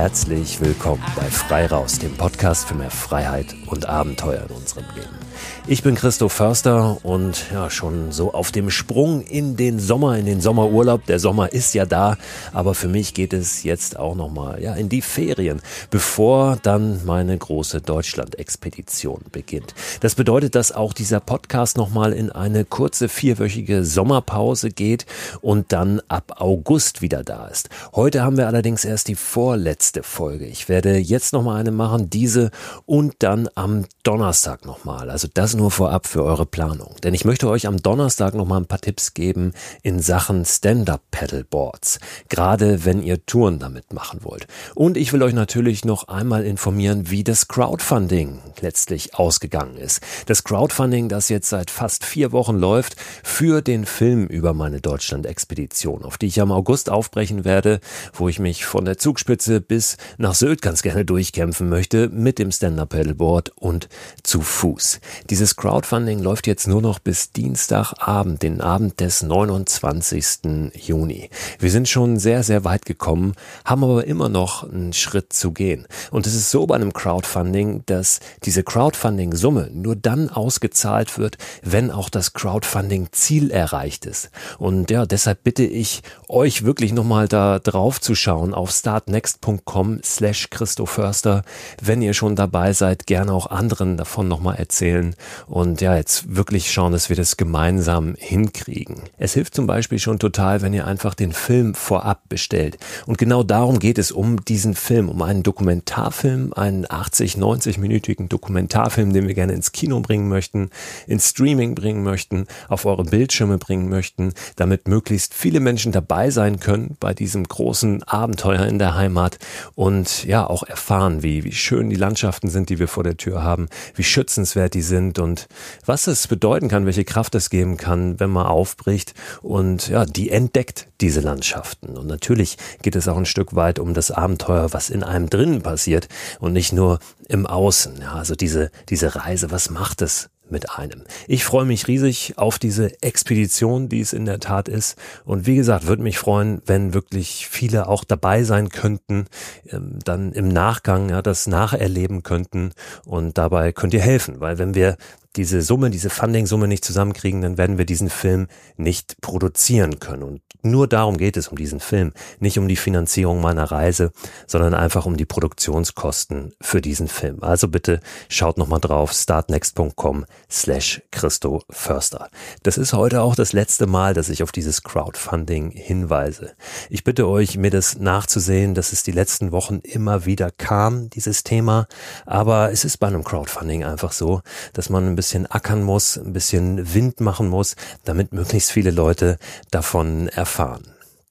Herzlich willkommen bei Frei Raus, dem Podcast für mehr Freiheit und Abenteuer in unserem Leben. Ich bin Christoph Förster und ja, schon so auf dem Sprung in den Sommer, in den Sommerurlaub. Der Sommer ist ja da, aber für mich geht es jetzt auch nochmal ja, in die Ferien, bevor dann meine große Deutschland-Expedition beginnt. Das bedeutet, dass auch dieser Podcast nochmal in eine kurze vierwöchige Sommerpause geht und dann ab August wieder da ist. Heute haben wir allerdings erst die vorletzte Folge. Ich werde jetzt nochmal eine machen, diese und dann am Donnerstag nochmal. Also das nur vorab für eure Planung. Denn ich möchte euch am Donnerstag noch mal ein paar Tipps geben in Sachen Stand-Up-Paddleboards. Gerade wenn ihr Touren damit machen wollt. Und ich will euch natürlich noch einmal informieren, wie das Crowdfunding letztlich ausgegangen ist. Das Crowdfunding, das jetzt seit fast vier Wochen läuft, für den Film über meine Deutschland-Expedition, auf die ich am August aufbrechen werde, wo ich mich von der Zugspitze bis nach Sylt ganz gerne durchkämpfen möchte mit dem Stand-Up-Paddleboard und zu Fuß. Dieses Crowdfunding läuft jetzt nur noch bis Dienstagabend, den Abend des 29. Juni. Wir sind schon sehr, sehr weit gekommen, haben aber immer noch einen Schritt zu gehen. Und es ist so bei einem Crowdfunding, dass diese Crowdfunding-Summe nur dann ausgezahlt wird, wenn auch das Crowdfunding-Ziel erreicht ist. Und ja, deshalb bitte ich euch wirklich nochmal da drauf zu schauen auf startnext.com slash Christo Förster. Wenn ihr schon dabei seid, gerne auch anderen davon nochmal erzählen und ja, jetzt wirklich schauen, dass wir das gemeinsam hinkriegen. Es hilft zum Beispiel schon total, wenn ihr einfach den Film vorab bestellt. Und genau darum geht es um diesen Film, um einen Dokumentarfilm, einen 80, 90-minütigen Dokumentarfilm, den wir gerne ins Kino bringen möchten, ins Streaming bringen möchten, auf eure Bildschirme bringen möchten, damit möglichst viele Menschen dabei sein können bei diesem großen Abenteuer in der Heimat und ja, auch erfahren, wie, wie schön die Landschaften sind, die wir vor der Tür haben, wie schützenswert die sind und und was es bedeuten kann, welche Kraft es geben kann, wenn man aufbricht und ja, die entdeckt diese Landschaften. Und natürlich geht es auch ein Stück weit um das Abenteuer, was in einem drinnen passiert und nicht nur im Außen. Ja, also diese, diese Reise, was macht es mit einem. Ich freue mich riesig auf diese Expedition, die es in der Tat ist. Und wie gesagt, würde mich freuen, wenn wirklich viele auch dabei sein könnten, ähm, dann im Nachgang ja, das nacherleben könnten. Und dabei könnt ihr helfen, weil wenn wir diese Summe, diese Funding-Summe nicht zusammenkriegen, dann werden wir diesen Film nicht produzieren können. Und nur darum geht es um diesen Film. Nicht um die Finanzierung meiner Reise, sondern einfach um die Produktionskosten für diesen Film. Also bitte schaut nochmal drauf, startnext.com slash Christo Förster. Das ist heute auch das letzte Mal, dass ich auf dieses Crowdfunding hinweise. Ich bitte euch, mir das nachzusehen, dass es die letzten Wochen immer wieder kam, dieses Thema. Aber es ist bei einem Crowdfunding einfach so, dass man ein bisschen ackern muss, ein bisschen Wind machen muss, damit möglichst viele Leute davon erfahren.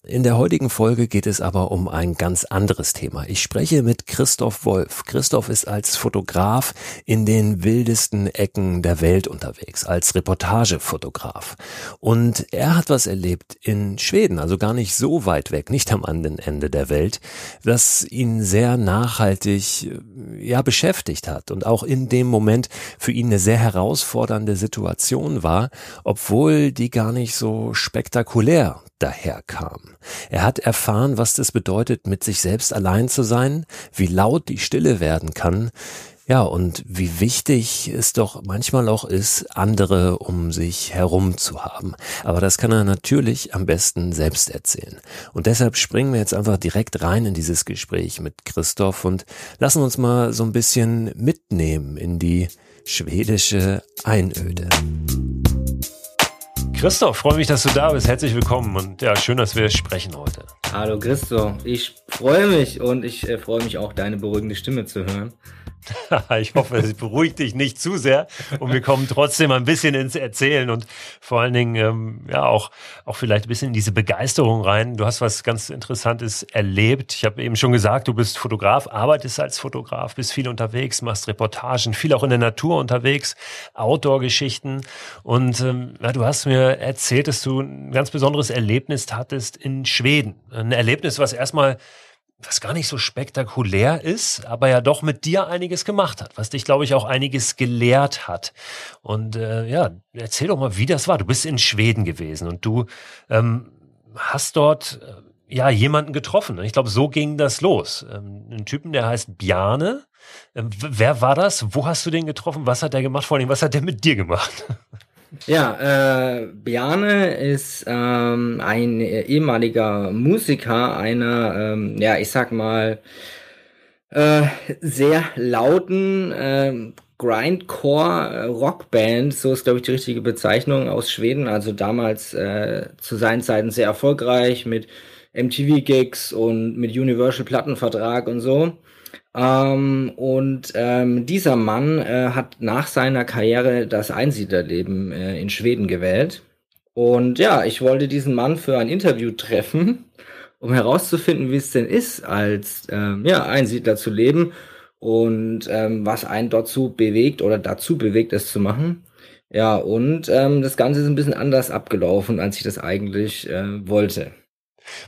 In der heutigen Folge geht es aber um ein ganz anderes Thema. Ich spreche mit Christoph Wolf. Christoph ist als Fotograf in den wildesten Ecken der Welt unterwegs, als Reportagefotograf. Und er hat was erlebt in Schweden, also gar nicht so weit weg, nicht am anderen Ende der Welt, das ihn sehr nachhaltig, ja, beschäftigt hat und auch in dem Moment für ihn eine sehr herausfordernde Situation war, obwohl die gar nicht so spektakulär daherkam. Er hat erfahren, was das bedeutet, mit sich selbst allein zu sein, wie laut die Stille werden kann, ja, und wie wichtig es doch manchmal auch ist, andere um sich herum zu haben. Aber das kann er natürlich am besten selbst erzählen. Und deshalb springen wir jetzt einfach direkt rein in dieses Gespräch mit Christoph und lassen uns mal so ein bisschen mitnehmen in die schwedische Einöde. Christoph, freue mich, dass du da bist. Herzlich willkommen und ja, schön, dass wir sprechen heute. Hallo Christoph, ich freue mich und ich äh, freue mich auch, deine beruhigende Stimme zu hören. ich hoffe, es beruhigt dich nicht zu sehr und wir kommen trotzdem ein bisschen ins Erzählen und vor allen Dingen ähm, ja auch auch vielleicht ein bisschen in diese Begeisterung rein. Du hast was ganz Interessantes erlebt. Ich habe eben schon gesagt, du bist Fotograf, arbeitest als Fotograf, bist viel unterwegs, machst Reportagen, viel auch in der Natur unterwegs, Outdoor-Geschichten und ähm, ja, du hast mir erzählt, dass du ein ganz besonderes Erlebnis hattest in Schweden. Ein Erlebnis, was erstmal was gar nicht so spektakulär ist, aber ja doch mit dir einiges gemacht hat, was dich, glaube ich, auch einiges gelehrt hat. Und äh, ja, erzähl doch mal, wie das war. Du bist in Schweden gewesen und du ähm, hast dort äh, ja jemanden getroffen. Ich glaube, so ging das los. Ähm, einen Typen, der heißt Bjarne. Ähm, wer war das? Wo hast du den getroffen? Was hat der gemacht? Vor allem, was hat der mit dir gemacht? Ja, äh, Bjarne ist ähm, ein ehemaliger Musiker einer, ähm, ja, ich sag mal, äh, sehr lauten äh, Grindcore-Rockband, so ist, glaube ich, die richtige Bezeichnung aus Schweden. Also damals äh, zu seinen Zeiten sehr erfolgreich mit MTV-Gigs und mit Universal-Plattenvertrag und so. Ähm, und ähm, dieser Mann äh, hat nach seiner Karriere das Einsiedlerleben äh, in Schweden gewählt. Und ja, ich wollte diesen Mann für ein Interview treffen, um herauszufinden, wie es denn ist, als ähm, ja, Einsiedler zu leben und ähm, was einen dazu bewegt oder dazu bewegt, es zu machen. Ja, und ähm, das Ganze ist ein bisschen anders abgelaufen, als ich das eigentlich äh, wollte.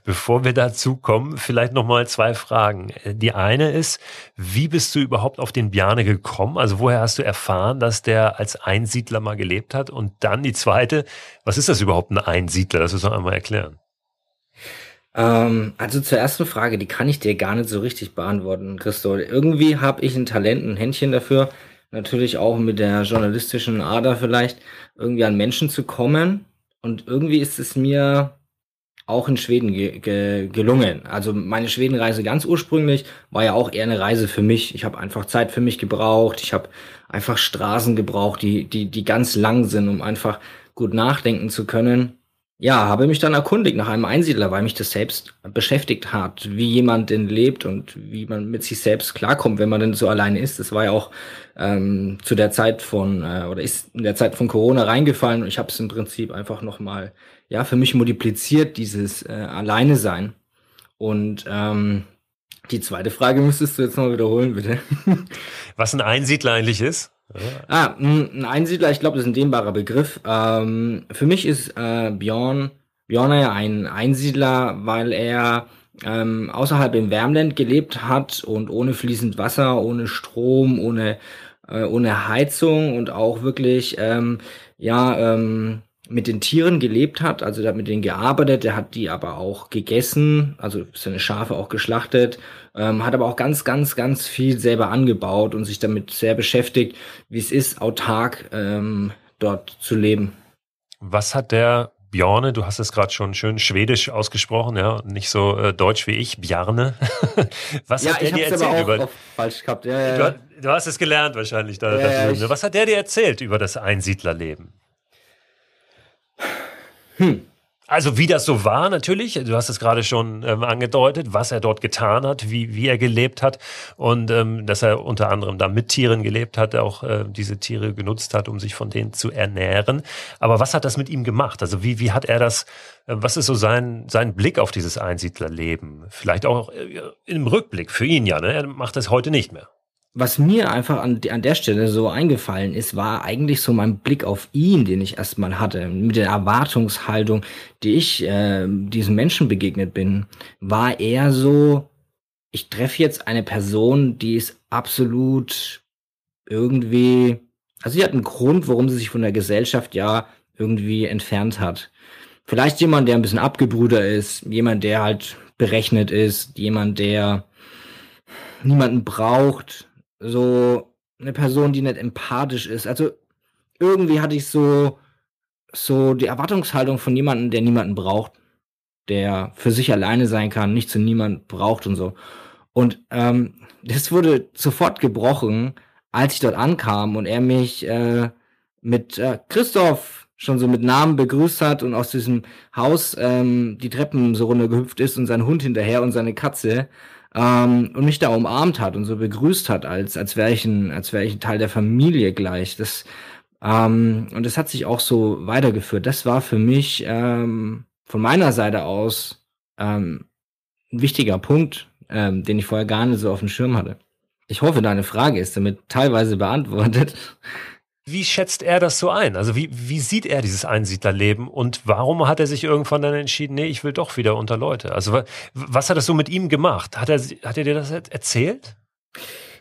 Bevor wir dazu kommen, vielleicht nochmal zwei Fragen. Die eine ist, wie bist du überhaupt auf den Bjarne gekommen? Also woher hast du erfahren, dass der als Einsiedler mal gelebt hat? Und dann die zweite, was ist das überhaupt ein Einsiedler? Das muss man einmal erklären. Ähm, also zur ersten Frage, die kann ich dir gar nicht so richtig beantworten, Christo. Irgendwie habe ich ein Talent, ein Händchen dafür, natürlich auch mit der journalistischen Ader vielleicht, irgendwie an Menschen zu kommen. Und irgendwie ist es mir auch in Schweden ge ge gelungen. Also meine Schwedenreise ganz ursprünglich war ja auch eher eine Reise für mich. Ich habe einfach Zeit für mich gebraucht. Ich habe einfach Straßen gebraucht, die, die, die ganz lang sind, um einfach gut nachdenken zu können. Ja, habe mich dann erkundigt nach einem Einsiedler, weil mich das selbst beschäftigt hat, wie jemand denn lebt und wie man mit sich selbst klarkommt, wenn man denn so alleine ist. Das war ja auch ähm, zu der Zeit von äh, oder ist in der Zeit von Corona reingefallen und ich habe es im Prinzip einfach noch mal ja für mich multipliziert dieses äh, Alleine sein. Und ähm, die zweite Frage müsstest du jetzt noch wiederholen, bitte. Was ein Einsiedler eigentlich ist? Ah, ein Einsiedler, ich glaube, das ist ein dehnbarer Begriff. Ähm, für mich ist äh, Björn, Björn ja ein Einsiedler, weil er ähm, außerhalb im Wärmland gelebt hat und ohne fließend Wasser, ohne Strom, ohne, äh, ohne Heizung und auch wirklich, ähm, ja, ähm, mit den Tieren gelebt hat, also der hat mit denen gearbeitet, der hat die aber auch gegessen, also seine Schafe auch geschlachtet, ähm, hat aber auch ganz, ganz, ganz viel selber angebaut und sich damit sehr beschäftigt, wie es ist, autark ähm, dort zu leben. Was hat der Bjorne, du hast es gerade schon schön schwedisch ausgesprochen, ja, nicht so äh, deutsch wie ich, Bjarne. Was ja, hat der dir erzählt über falsch gehabt. Ja, ja. Du, du, hast es gelernt wahrscheinlich da, dafür, ne? Was hat der dir erzählt über das Einsiedlerleben? Hm. Also wie das so war natürlich, du hast es gerade schon ähm, angedeutet, was er dort getan hat, wie, wie er gelebt hat und ähm, dass er unter anderem da mit Tieren gelebt hat, auch äh, diese Tiere genutzt hat, um sich von denen zu ernähren. Aber was hat das mit ihm gemacht? Also wie, wie hat er das, äh, was ist so sein, sein Blick auf dieses Einsiedlerleben? Vielleicht auch äh, im Rückblick für ihn ja, ne? er macht das heute nicht mehr was mir einfach an, an der Stelle so eingefallen ist, war eigentlich so mein Blick auf ihn, den ich erstmal hatte, mit der Erwartungshaltung, die ich äh, diesem Menschen begegnet bin, war eher so, ich treffe jetzt eine Person, die ist absolut irgendwie, also sie hat einen Grund, warum sie sich von der Gesellschaft ja irgendwie entfernt hat. Vielleicht jemand, der ein bisschen abgebrüder ist, jemand, der halt berechnet ist, jemand, der niemanden braucht, so eine Person, die nicht empathisch ist. Also irgendwie hatte ich so, so die Erwartungshaltung von jemandem, der niemanden braucht, der für sich alleine sein kann, nicht zu niemand braucht und so. Und ähm, das wurde sofort gebrochen, als ich dort ankam und er mich äh, mit äh, Christoph schon so mit Namen begrüßt hat und aus diesem Haus ähm, die Treppen so runtergehüpft ist und sein Hund hinterher und seine Katze ähm, und mich da umarmt hat und so begrüßt hat, als, als wäre ich, ein, als wäre ich ein Teil der Familie gleich. Das, ähm, und das hat sich auch so weitergeführt. Das war für mich ähm, von meiner Seite aus ähm, ein wichtiger Punkt, ähm, den ich vorher gar nicht so auf dem Schirm hatte. Ich hoffe, deine Frage ist damit teilweise beantwortet. Wie schätzt er das so ein? Also wie, wie sieht er dieses Einsiedlerleben und warum hat er sich irgendwann dann entschieden, nee, ich will doch wieder unter Leute? Also was hat das so mit ihm gemacht? Hat er, hat er dir das erzählt?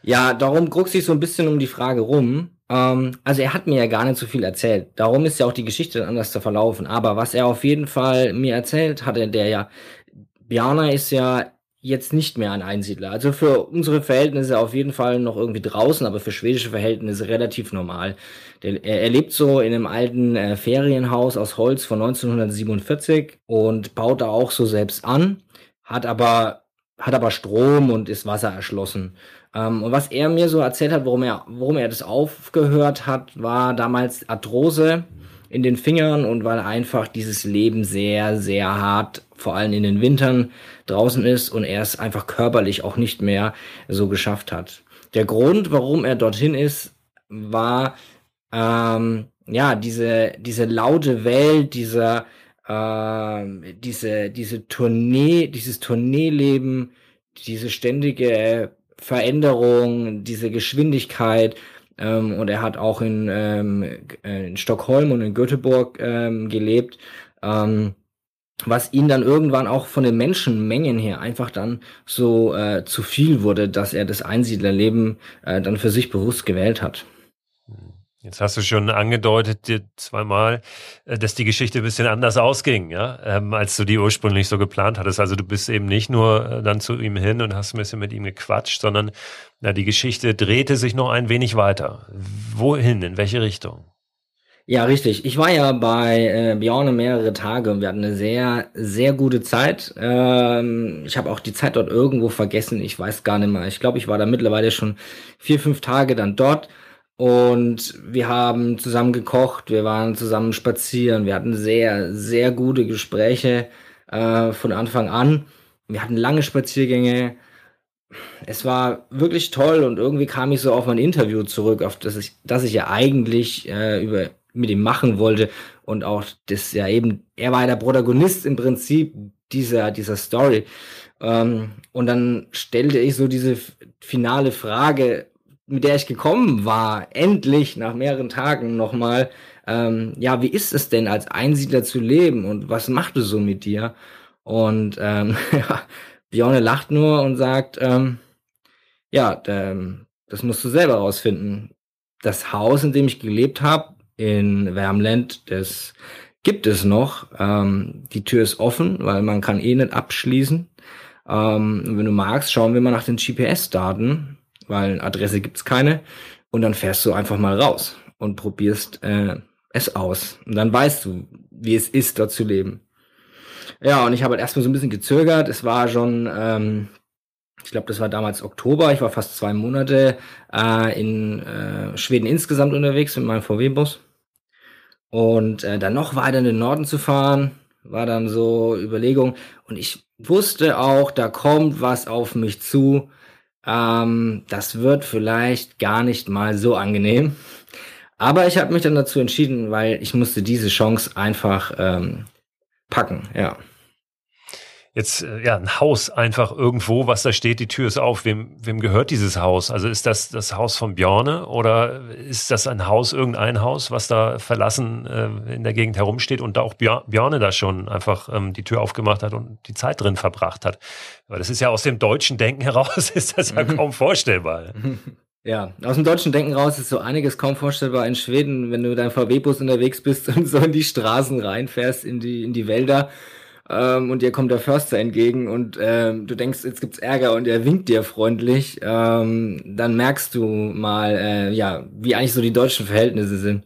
Ja, darum druckt sich so ein bisschen um die Frage rum. Ähm, also er hat mir ja gar nicht so viel erzählt. Darum ist ja auch die Geschichte anders zu verlaufen. Aber was er auf jeden Fall mir erzählt hatte, der ja Bjarne ist ja jetzt nicht mehr ein Einsiedler. Also für unsere Verhältnisse auf jeden Fall noch irgendwie draußen, aber für schwedische Verhältnisse relativ normal. Der, er, er, lebt so in einem alten äh, Ferienhaus aus Holz von 1947 und baut da auch so selbst an, hat aber hat aber Strom und ist Wasser erschlossen. Ähm, und was er mir so erzählt hat, warum er warum er das aufgehört hat, war damals Arthrose in den Fingern und weil einfach dieses Leben sehr sehr hart, vor allem in den Wintern draußen ist und er es einfach körperlich auch nicht mehr so geschafft hat. Der Grund, warum er dorthin ist, war ähm, ja diese diese laute Welt, dieser äh, diese diese Tournee, dieses Tourneeleben, diese ständige Veränderung, diese Geschwindigkeit. Ähm, und er hat auch in, ähm, in Stockholm und in Göteborg ähm, gelebt. Ähm, was ihn dann irgendwann auch von den Menschenmengen her einfach dann so äh, zu viel wurde, dass er das Einsiedlerleben äh, dann für sich bewusst gewählt hat. Jetzt hast du schon angedeutet, dir zweimal, äh, dass die Geschichte ein bisschen anders ausging, ja, ähm, als du die ursprünglich so geplant hattest. Also du bist eben nicht nur äh, dann zu ihm hin und hast ein bisschen mit ihm gequatscht, sondern na, die Geschichte drehte sich noch ein wenig weiter. Wohin? In welche Richtung? Ja, richtig. Ich war ja bei äh, Björn mehrere Tage und wir hatten eine sehr, sehr gute Zeit. Ähm, ich habe auch die Zeit dort irgendwo vergessen. Ich weiß gar nicht mehr. Ich glaube, ich war da mittlerweile schon vier, fünf Tage dann dort. Und wir haben zusammen gekocht, wir waren zusammen spazieren, wir hatten sehr, sehr gute Gespräche äh, von Anfang an. Wir hatten lange Spaziergänge. Es war wirklich toll und irgendwie kam ich so auf mein Interview zurück, auf das ich, das ich ja eigentlich äh, über mit ihm machen wollte und auch das ja eben, er war ja der Protagonist im Prinzip dieser, dieser Story. Ähm, und dann stellte ich so diese finale Frage, mit der ich gekommen war, endlich nach mehreren Tagen nochmal, ähm, ja, wie ist es denn als Einsiedler zu leben und was macht es so mit dir? Und ähm, ja, Björne lacht nur und sagt, ähm, ja, ähm, das musst du selber rausfinden. Das Haus, in dem ich gelebt habe, in Wärmland, das gibt es noch. Ähm, die Tür ist offen, weil man kann eh nicht abschließen. Ähm, wenn du magst, schauen wir mal nach den GPS-Daten, weil Adresse gibt's keine. Und dann fährst du einfach mal raus und probierst äh, es aus. Und dann weißt du, wie es ist, dort zu leben. Ja, und ich habe halt erstmal so ein bisschen gezögert. Es war schon, ähm, ich glaube, das war damals Oktober. Ich war fast zwei Monate äh, in äh, Schweden insgesamt unterwegs mit meinem VW-Bus. Und äh, dann noch weiter in den Norden zu fahren, war dann so Überlegung. Und ich wusste auch, da kommt was auf mich zu. Ähm, das wird vielleicht gar nicht mal so angenehm. Aber ich habe mich dann dazu entschieden, weil ich musste diese Chance einfach ähm, packen, ja jetzt äh, ja ein Haus einfach irgendwo, was da steht, die Tür ist auf. Wem, wem gehört dieses Haus? Also ist das das Haus von Björne oder ist das ein Haus, irgendein Haus, was da verlassen äh, in der Gegend herumsteht und da auch Björne da schon einfach ähm, die Tür aufgemacht hat und die Zeit drin verbracht hat? Weil das ist ja aus dem deutschen Denken heraus, ist das ja kaum vorstellbar. Ja, aus dem deutschen Denken raus ist so einiges kaum vorstellbar in Schweden, wenn du dein VW-Bus unterwegs bist und so in die Straßen reinfährst, in die, in die Wälder ähm, und dir kommt der Förster entgegen und ähm, du denkst, jetzt gibt's Ärger und er winkt dir freundlich, ähm, dann merkst du mal, äh, ja, wie eigentlich so die deutschen Verhältnisse sind.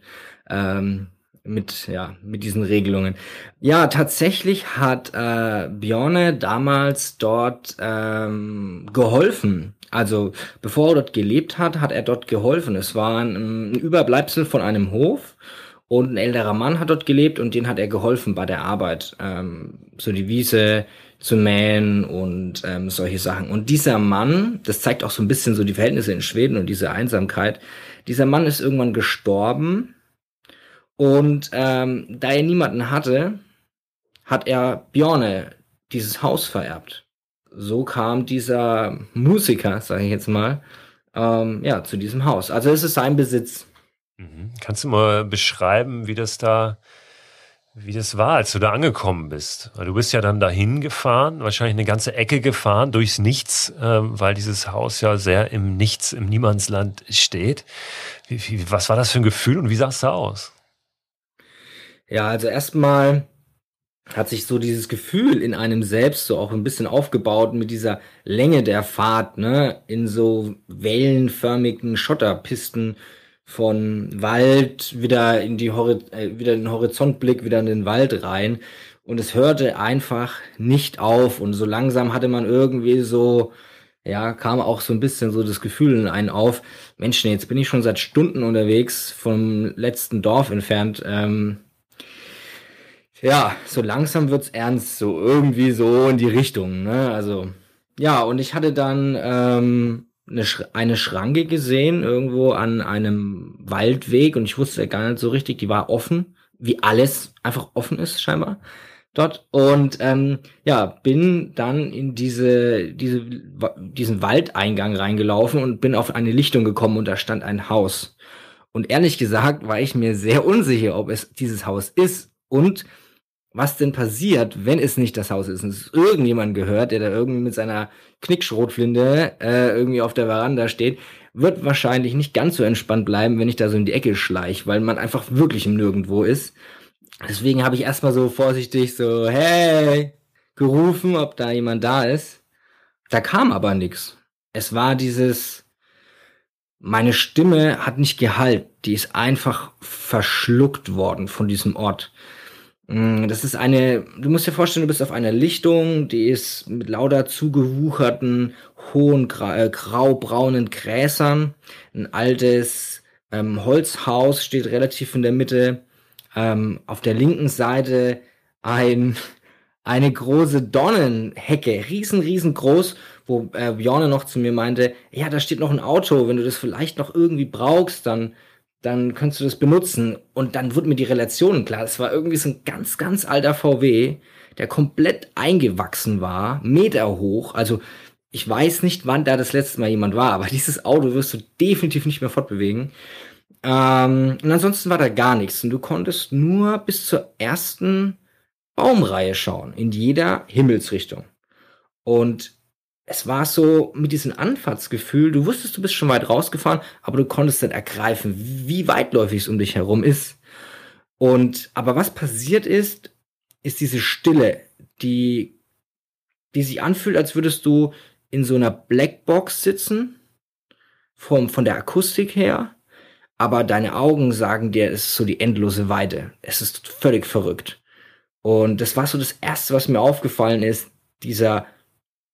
Ähm, mit ja mit diesen Regelungen. Ja, tatsächlich hat äh, Björne damals dort ähm, geholfen. Also bevor er dort gelebt hat, hat er dort geholfen. Es war ein, ein Überbleibsel von einem Hof und ein älterer Mann hat dort gelebt und den hat er geholfen bei der Arbeit, ähm, so die Wiese zu mähen und ähm, solche Sachen. Und dieser Mann, das zeigt auch so ein bisschen so die Verhältnisse in Schweden und diese Einsamkeit. Dieser Mann ist irgendwann gestorben und ähm, da er niemanden hatte, hat er Bjorne dieses Haus vererbt. So kam dieser Musiker, sage ich jetzt mal, ähm, ja, zu diesem Haus. Also es ist sein Besitz. Mhm. Kannst du mal beschreiben, wie das da, wie das war, als du da angekommen bist? Du bist ja dann dahin gefahren, wahrscheinlich eine ganze Ecke gefahren durchs Nichts, äh, weil dieses Haus ja sehr im Nichts, im Niemandsland steht. Wie, wie, was war das für ein Gefühl und wie sah es da aus? Ja, also erstmal hat sich so dieses Gefühl in einem selbst so auch ein bisschen aufgebaut mit dieser Länge der Fahrt, ne, in so wellenförmigen Schotterpisten von Wald wieder in die Hori äh, wieder den Horizontblick wieder in den Wald rein und es hörte einfach nicht auf und so langsam hatte man irgendwie so ja, kam auch so ein bisschen so das Gefühl in einen auf, Mensch, jetzt bin ich schon seit Stunden unterwegs vom letzten Dorf entfernt. Ähm, ja, so langsam wird's ernst, so irgendwie so in die Richtung. Ne? Also ja, und ich hatte dann ähm, eine, Sch eine Schranke gesehen irgendwo an einem Waldweg und ich wusste gar nicht so richtig, die war offen, wie alles einfach offen ist scheinbar dort. Und ähm, ja bin dann in diese diese diesen Waldeingang reingelaufen und bin auf eine Lichtung gekommen und da stand ein Haus. Und ehrlich gesagt war ich mir sehr unsicher ob es dieses Haus ist und was denn passiert, wenn es nicht das Haus ist und es irgendjemand gehört, der da irgendwie mit seiner Knickschrotflinte äh, irgendwie auf der Veranda steht, wird wahrscheinlich nicht ganz so entspannt bleiben, wenn ich da so in die Ecke schleich, weil man einfach wirklich im Nirgendwo ist. Deswegen habe ich erstmal so vorsichtig so, hey, gerufen, ob da jemand da ist. Da kam aber nichts. Es war dieses, meine Stimme hat nicht gehalt, die ist einfach verschluckt worden von diesem Ort. Mm, das ist eine, du musst dir vorstellen, du bist auf einer Lichtung, die ist mit lauter zugewucherten, hohen, äh, graubraunen Gräsern. Ein altes ähm, Holzhaus steht relativ in der Mitte. Ähm, auf der linken Seite ein, eine große Dornenhecke, riesen, riesengroß, wo äh, Bjorne noch zu mir meinte, ja, da steht noch ein Auto, wenn du das vielleicht noch irgendwie brauchst, dann dann kannst du das benutzen. Und dann wurde mir die Relation klar. Es war irgendwie so ein ganz, ganz alter VW, der komplett eingewachsen war, Meter hoch. Also ich weiß nicht, wann da das letzte Mal jemand war, aber dieses Auto wirst du definitiv nicht mehr fortbewegen. Ähm, und ansonsten war da gar nichts. Und du konntest nur bis zur ersten Baumreihe schauen, in jeder Himmelsrichtung. Und es war so mit diesem Anfahrtsgefühl, du wusstest, du bist schon weit rausgefahren, aber du konntest dann ergreifen, wie weitläufig es um dich herum ist. Und, aber was passiert ist, ist diese Stille, die, die sich anfühlt, als würdest du in so einer Blackbox sitzen, vom, von der Akustik her, aber deine Augen sagen dir, es ist so die endlose Weite. Es ist völlig verrückt. Und das war so das erste, was mir aufgefallen ist, dieser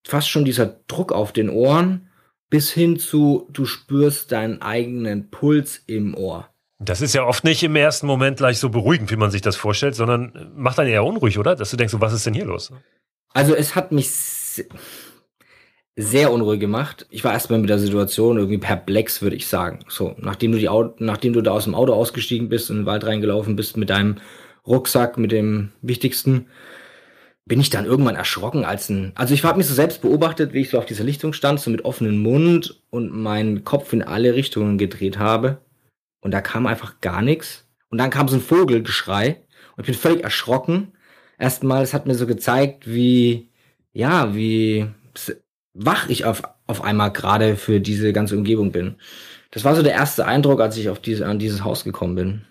fast schon dieser Druck auf den Ohren bis hin zu, du spürst deinen eigenen Puls im Ohr. Das ist ja oft nicht im ersten Moment gleich so beruhigend, wie man sich das vorstellt, sondern macht einen eher unruhig, oder? Dass du denkst, was ist denn hier los? Also es hat mich sehr unruhig gemacht. Ich war erstmal mit der Situation irgendwie perplex, würde ich sagen. So, nachdem du die Auto, nachdem du da aus dem Auto ausgestiegen bist und in den Wald reingelaufen bist mit deinem Rucksack, mit dem Wichtigsten, bin ich dann irgendwann erschrocken als ein, also ich habe mich so selbst beobachtet, wie ich so auf dieser Lichtung stand, so mit offenem Mund und meinen Kopf in alle Richtungen gedreht habe. Und da kam einfach gar nichts. Und dann kam so ein Vogelgeschrei und ich bin völlig erschrocken. Erstmal, es hat mir so gezeigt, wie, ja, wie wach ich auf, auf einmal gerade für diese ganze Umgebung bin. Das war so der erste Eindruck, als ich auf diese, an dieses Haus gekommen bin.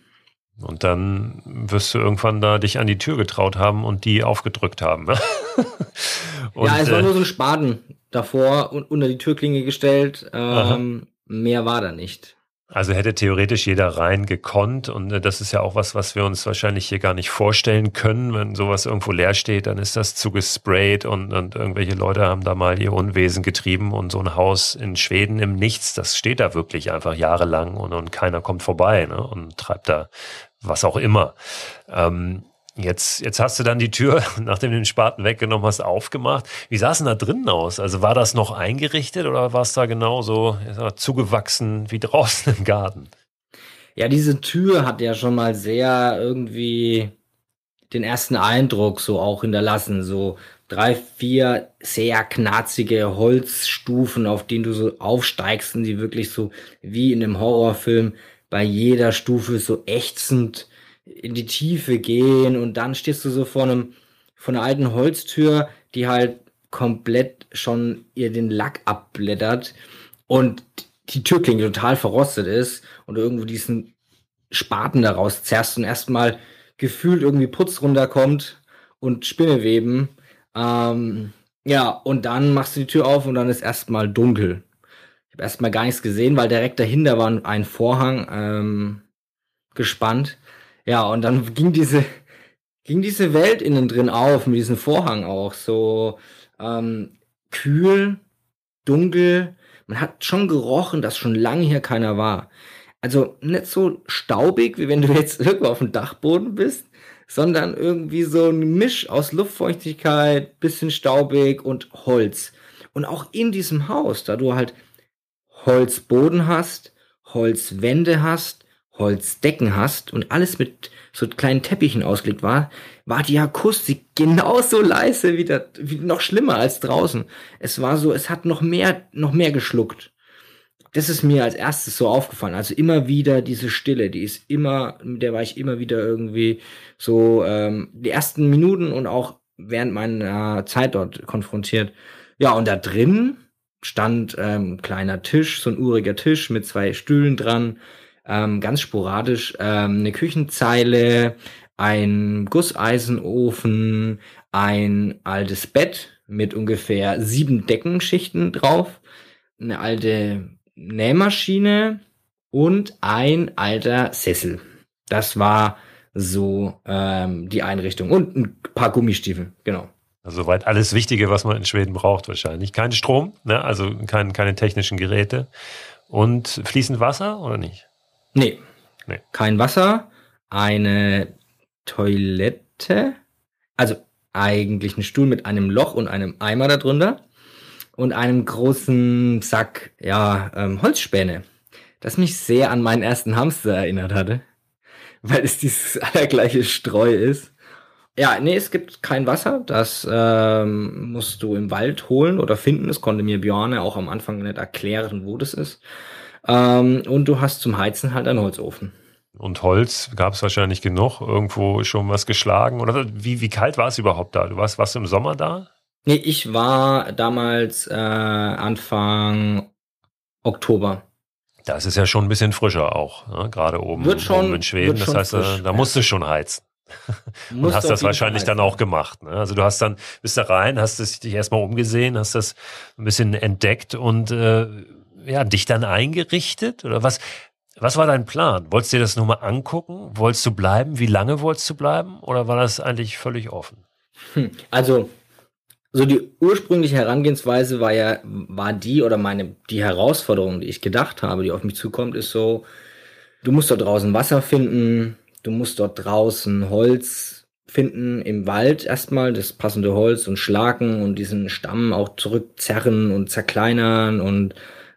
Und dann wirst du irgendwann da dich an die Tür getraut haben und die aufgedrückt haben. und, ja, es war nur so ein Spaten davor und unter die Türklinge gestellt. Ähm, mehr war da nicht. Also hätte theoretisch jeder rein gekonnt und äh, das ist ja auch was, was wir uns wahrscheinlich hier gar nicht vorstellen können. Wenn sowas irgendwo leer steht, dann ist das zugesprayt und, und irgendwelche Leute haben da mal ihr Unwesen getrieben und so ein Haus in Schweden im Nichts, das steht da wirklich einfach jahrelang und, und keiner kommt vorbei ne, und treibt da was auch immer. Ähm, Jetzt, jetzt hast du dann die Tür, nachdem du den Spaten weggenommen hast, aufgemacht. Wie sah es denn da drinnen aus? Also war das noch eingerichtet oder war es da genauso zugewachsen wie draußen im Garten? Ja, diese Tür hat ja schon mal sehr irgendwie den ersten Eindruck so auch hinterlassen. So drei, vier sehr knarzige Holzstufen, auf denen du so aufsteigst und die wirklich so wie in einem Horrorfilm bei jeder Stufe so ächzend in die Tiefe gehen und dann stehst du so vor einem, vor einer alten Holztür, die halt komplett schon ihr den Lack abblättert und die Türklinge total verrostet ist und irgendwo diesen Spaten daraus zerrst und erstmal gefühlt irgendwie Putz runterkommt und Spinneweben. Ähm, ja, und dann machst du die Tür auf und dann ist erstmal dunkel. Ich habe erstmal gar nichts gesehen, weil direkt dahinter war ein Vorhang ähm, gespannt. Ja, und dann ging diese, ging diese Welt innen drin auf, mit diesem Vorhang auch. So ähm, kühl, dunkel. Man hat schon gerochen, dass schon lange hier keiner war. Also nicht so staubig, wie wenn du jetzt irgendwo auf dem Dachboden bist, sondern irgendwie so ein Misch aus Luftfeuchtigkeit, bisschen staubig und Holz. Und auch in diesem Haus, da du halt Holzboden hast, Holzwände hast, Holzdecken hast und alles mit so kleinen Teppichen ausgelegt war, war die Akustik genauso leise wie, das, wie noch schlimmer als draußen. Es war so, es hat noch mehr, noch mehr geschluckt das ist mir als erstes so aufgefallen. Also immer wieder diese Stille, die ist immer, mit der war ich immer wieder irgendwie so ähm, die ersten Minuten und auch während meiner Zeit dort konfrontiert. Ja, und da drin stand ähm, kleiner Tisch, so ein uriger Tisch mit zwei Stühlen dran, ähm, ganz sporadisch, ähm, eine Küchenzeile, ein Gusseisenofen, ein altes Bett mit ungefähr sieben Deckenschichten drauf, eine alte Nähmaschine und ein alter Sessel. Das war so ähm, die Einrichtung. Und ein paar Gummistiefel, genau. Also soweit alles Wichtige, was man in Schweden braucht wahrscheinlich. Kein Strom, ne? also kein, keine technischen Geräte. Und fließend Wasser oder nicht? Nee. nee. Kein Wasser, eine Toilette, also eigentlich ein Stuhl mit einem Loch und einem Eimer darunter und einem großen Sack, ja, ähm, Holzspäne, das mich sehr an meinen ersten Hamster erinnert hatte, weil es dieses allergleiche Streu ist. Ja, nee, es gibt kein Wasser. Das ähm, musst du im Wald holen oder finden. Das konnte mir Björne auch am Anfang nicht erklären, wo das ist. Ähm, und du hast zum Heizen halt einen Holzofen. Und Holz gab es wahrscheinlich genug, irgendwo schon was geschlagen. Oder wie, wie kalt war es überhaupt da? Du warst, warst du im Sommer da? Nee, ich war damals äh, Anfang Oktober. Das ist ja schon ein bisschen frischer auch, ne? gerade oben, wird schon, oben in Schweden. Das heißt, äh, frisch, da musst du schon heizen. und hast das wahrscheinlich dann auch gemacht. Ne? Also du hast dann, bist da rein, hast dich erstmal umgesehen, hast das ein bisschen entdeckt und äh, ja, dich dann eingerichtet? Oder was, was war dein Plan? Wolltest du dir das nur mal angucken? Wolltest du bleiben? Wie lange wolltest du bleiben? Oder war das eigentlich völlig offen? Hm, also so die ursprüngliche Herangehensweise war ja, war die oder meine, die Herausforderung, die ich gedacht habe, die auf mich zukommt, ist so, du musst dort draußen Wasser finden, du musst dort draußen Holz finden im Wald erstmal, das passende Holz und schlagen und diesen Stamm auch zurückzerren und zerkleinern und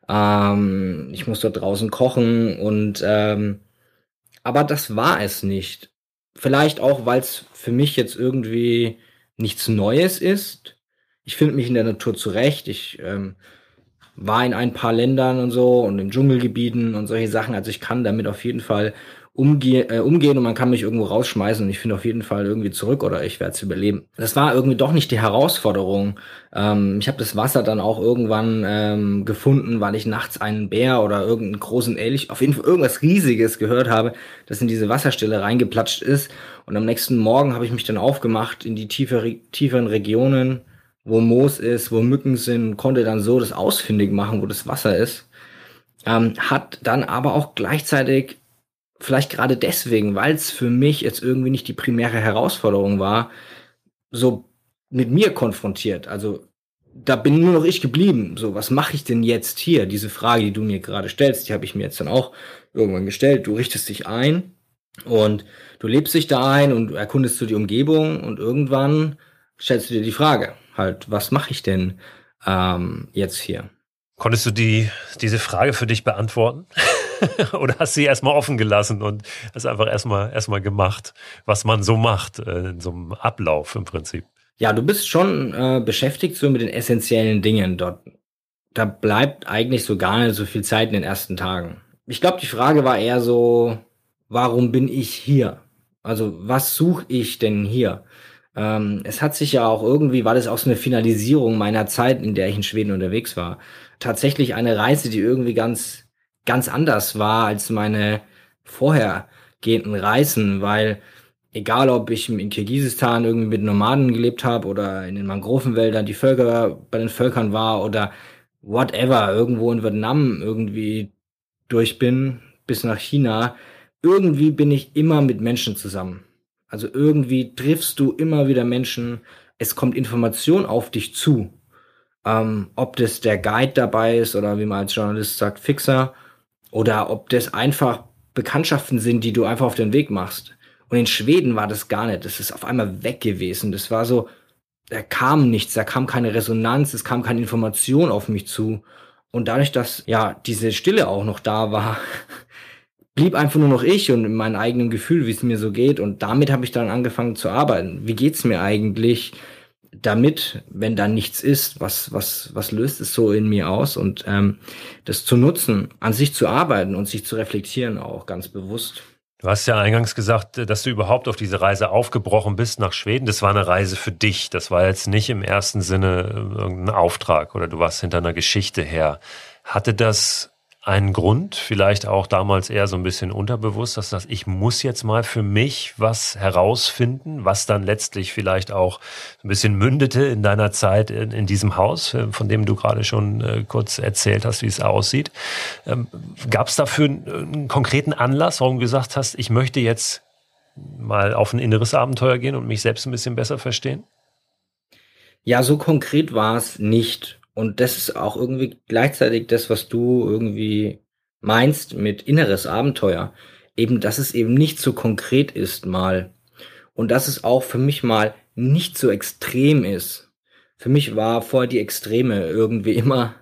ähm, ich muss dort draußen kochen und ähm, aber das war es nicht. Vielleicht auch, weil es für mich jetzt irgendwie nichts Neues ist ich finde mich in der Natur zurecht. Ich ähm, war in ein paar Ländern und so und in Dschungelgebieten und solche Sachen. Also ich kann damit auf jeden Fall umge äh, umgehen und man kann mich irgendwo rausschmeißen und ich finde auf jeden Fall irgendwie zurück oder ich werde es überleben. Das war irgendwie doch nicht die Herausforderung. Ähm, ich habe das Wasser dann auch irgendwann ähm, gefunden, weil ich nachts einen Bär oder irgendeinen großen Elch, auf jeden Fall irgendwas Riesiges gehört habe, das in diese Wasserstelle reingeplatscht ist. Und am nächsten Morgen habe ich mich dann aufgemacht in die tiefer, tieferen Regionen wo Moos ist, wo Mücken sind, konnte dann so das ausfindig machen, wo das Wasser ist. Ähm, hat dann aber auch gleichzeitig, vielleicht gerade deswegen, weil es für mich jetzt irgendwie nicht die primäre Herausforderung war, so mit mir konfrontiert. Also da bin nur noch ich geblieben. So, was mache ich denn jetzt hier? Diese Frage, die du mir gerade stellst, die habe ich mir jetzt dann auch irgendwann gestellt. Du richtest dich ein und du lebst dich da ein und erkundest du die Umgebung und irgendwann stellst du dir die Frage, halt, was mache ich denn ähm, jetzt hier? Konntest du die, diese Frage für dich beantworten? Oder hast du sie erstmal offen gelassen und hast einfach erstmal, erstmal gemacht, was man so macht, äh, in so einem Ablauf im Prinzip? Ja, du bist schon äh, beschäftigt so mit den essentiellen Dingen dort. Da bleibt eigentlich so gar nicht so viel Zeit in den ersten Tagen. Ich glaube, die Frage war eher so, warum bin ich hier? Also, was suche ich denn hier? Ähm, es hat sich ja auch irgendwie, war das auch so eine Finalisierung meiner Zeit, in der ich in Schweden unterwegs war. Tatsächlich eine Reise, die irgendwie ganz, ganz anders war als meine vorhergehenden Reisen, weil egal ob ich in Kirgisistan irgendwie mit Nomaden gelebt habe oder in den Mangrovenwäldern die Völker bei den Völkern war oder whatever, irgendwo in Vietnam irgendwie durch bin, bis nach China, irgendwie bin ich immer mit Menschen zusammen. Also irgendwie triffst du immer wieder Menschen, es kommt Information auf dich zu. Ähm, ob das der Guide dabei ist oder wie man als Journalist sagt, Fixer, oder ob das einfach Bekanntschaften sind, die du einfach auf den Weg machst. Und in Schweden war das gar nicht. Das ist auf einmal weg gewesen. Das war so, da kam nichts, da kam keine Resonanz, es kam keine Information auf mich zu. Und dadurch, dass ja diese Stille auch noch da war, blieb einfach nur noch ich und in meinem eigenen Gefühl, wie es mir so geht. Und damit habe ich dann angefangen zu arbeiten. Wie geht's mir eigentlich damit, wenn da nichts ist? Was, was, was löst es so in mir aus? Und ähm, das zu nutzen, an sich zu arbeiten und sich zu reflektieren auch ganz bewusst. Du hast ja eingangs gesagt, dass du überhaupt auf diese Reise aufgebrochen bist nach Schweden. Das war eine Reise für dich. Das war jetzt nicht im ersten Sinne irgendein Auftrag oder du warst hinter einer Geschichte her. Hatte das einen Grund, vielleicht auch damals eher so ein bisschen unterbewusst, dass das, ich muss jetzt mal für mich was herausfinden, was dann letztlich vielleicht auch ein bisschen mündete in deiner Zeit in, in diesem Haus, äh, von dem du gerade schon äh, kurz erzählt hast, wie es aussieht. Ähm, Gab es dafür einen, einen konkreten Anlass, warum du gesagt hast, ich möchte jetzt mal auf ein inneres Abenteuer gehen und mich selbst ein bisschen besser verstehen? Ja, so konkret war es nicht. Und das ist auch irgendwie gleichzeitig das, was du irgendwie meinst mit inneres Abenteuer. Eben, dass es eben nicht so konkret ist mal. Und dass es auch für mich mal nicht so extrem ist. Für mich war vorher die Extreme irgendwie immer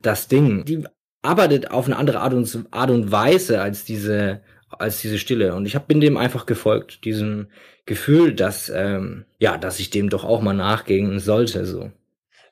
das Ding. Die arbeitet auf eine andere Art und, Art und Weise als diese, als diese Stille. Und ich hab, bin dem einfach gefolgt, diesem Gefühl, dass, ähm, ja, dass ich dem doch auch mal nachgehen sollte, so.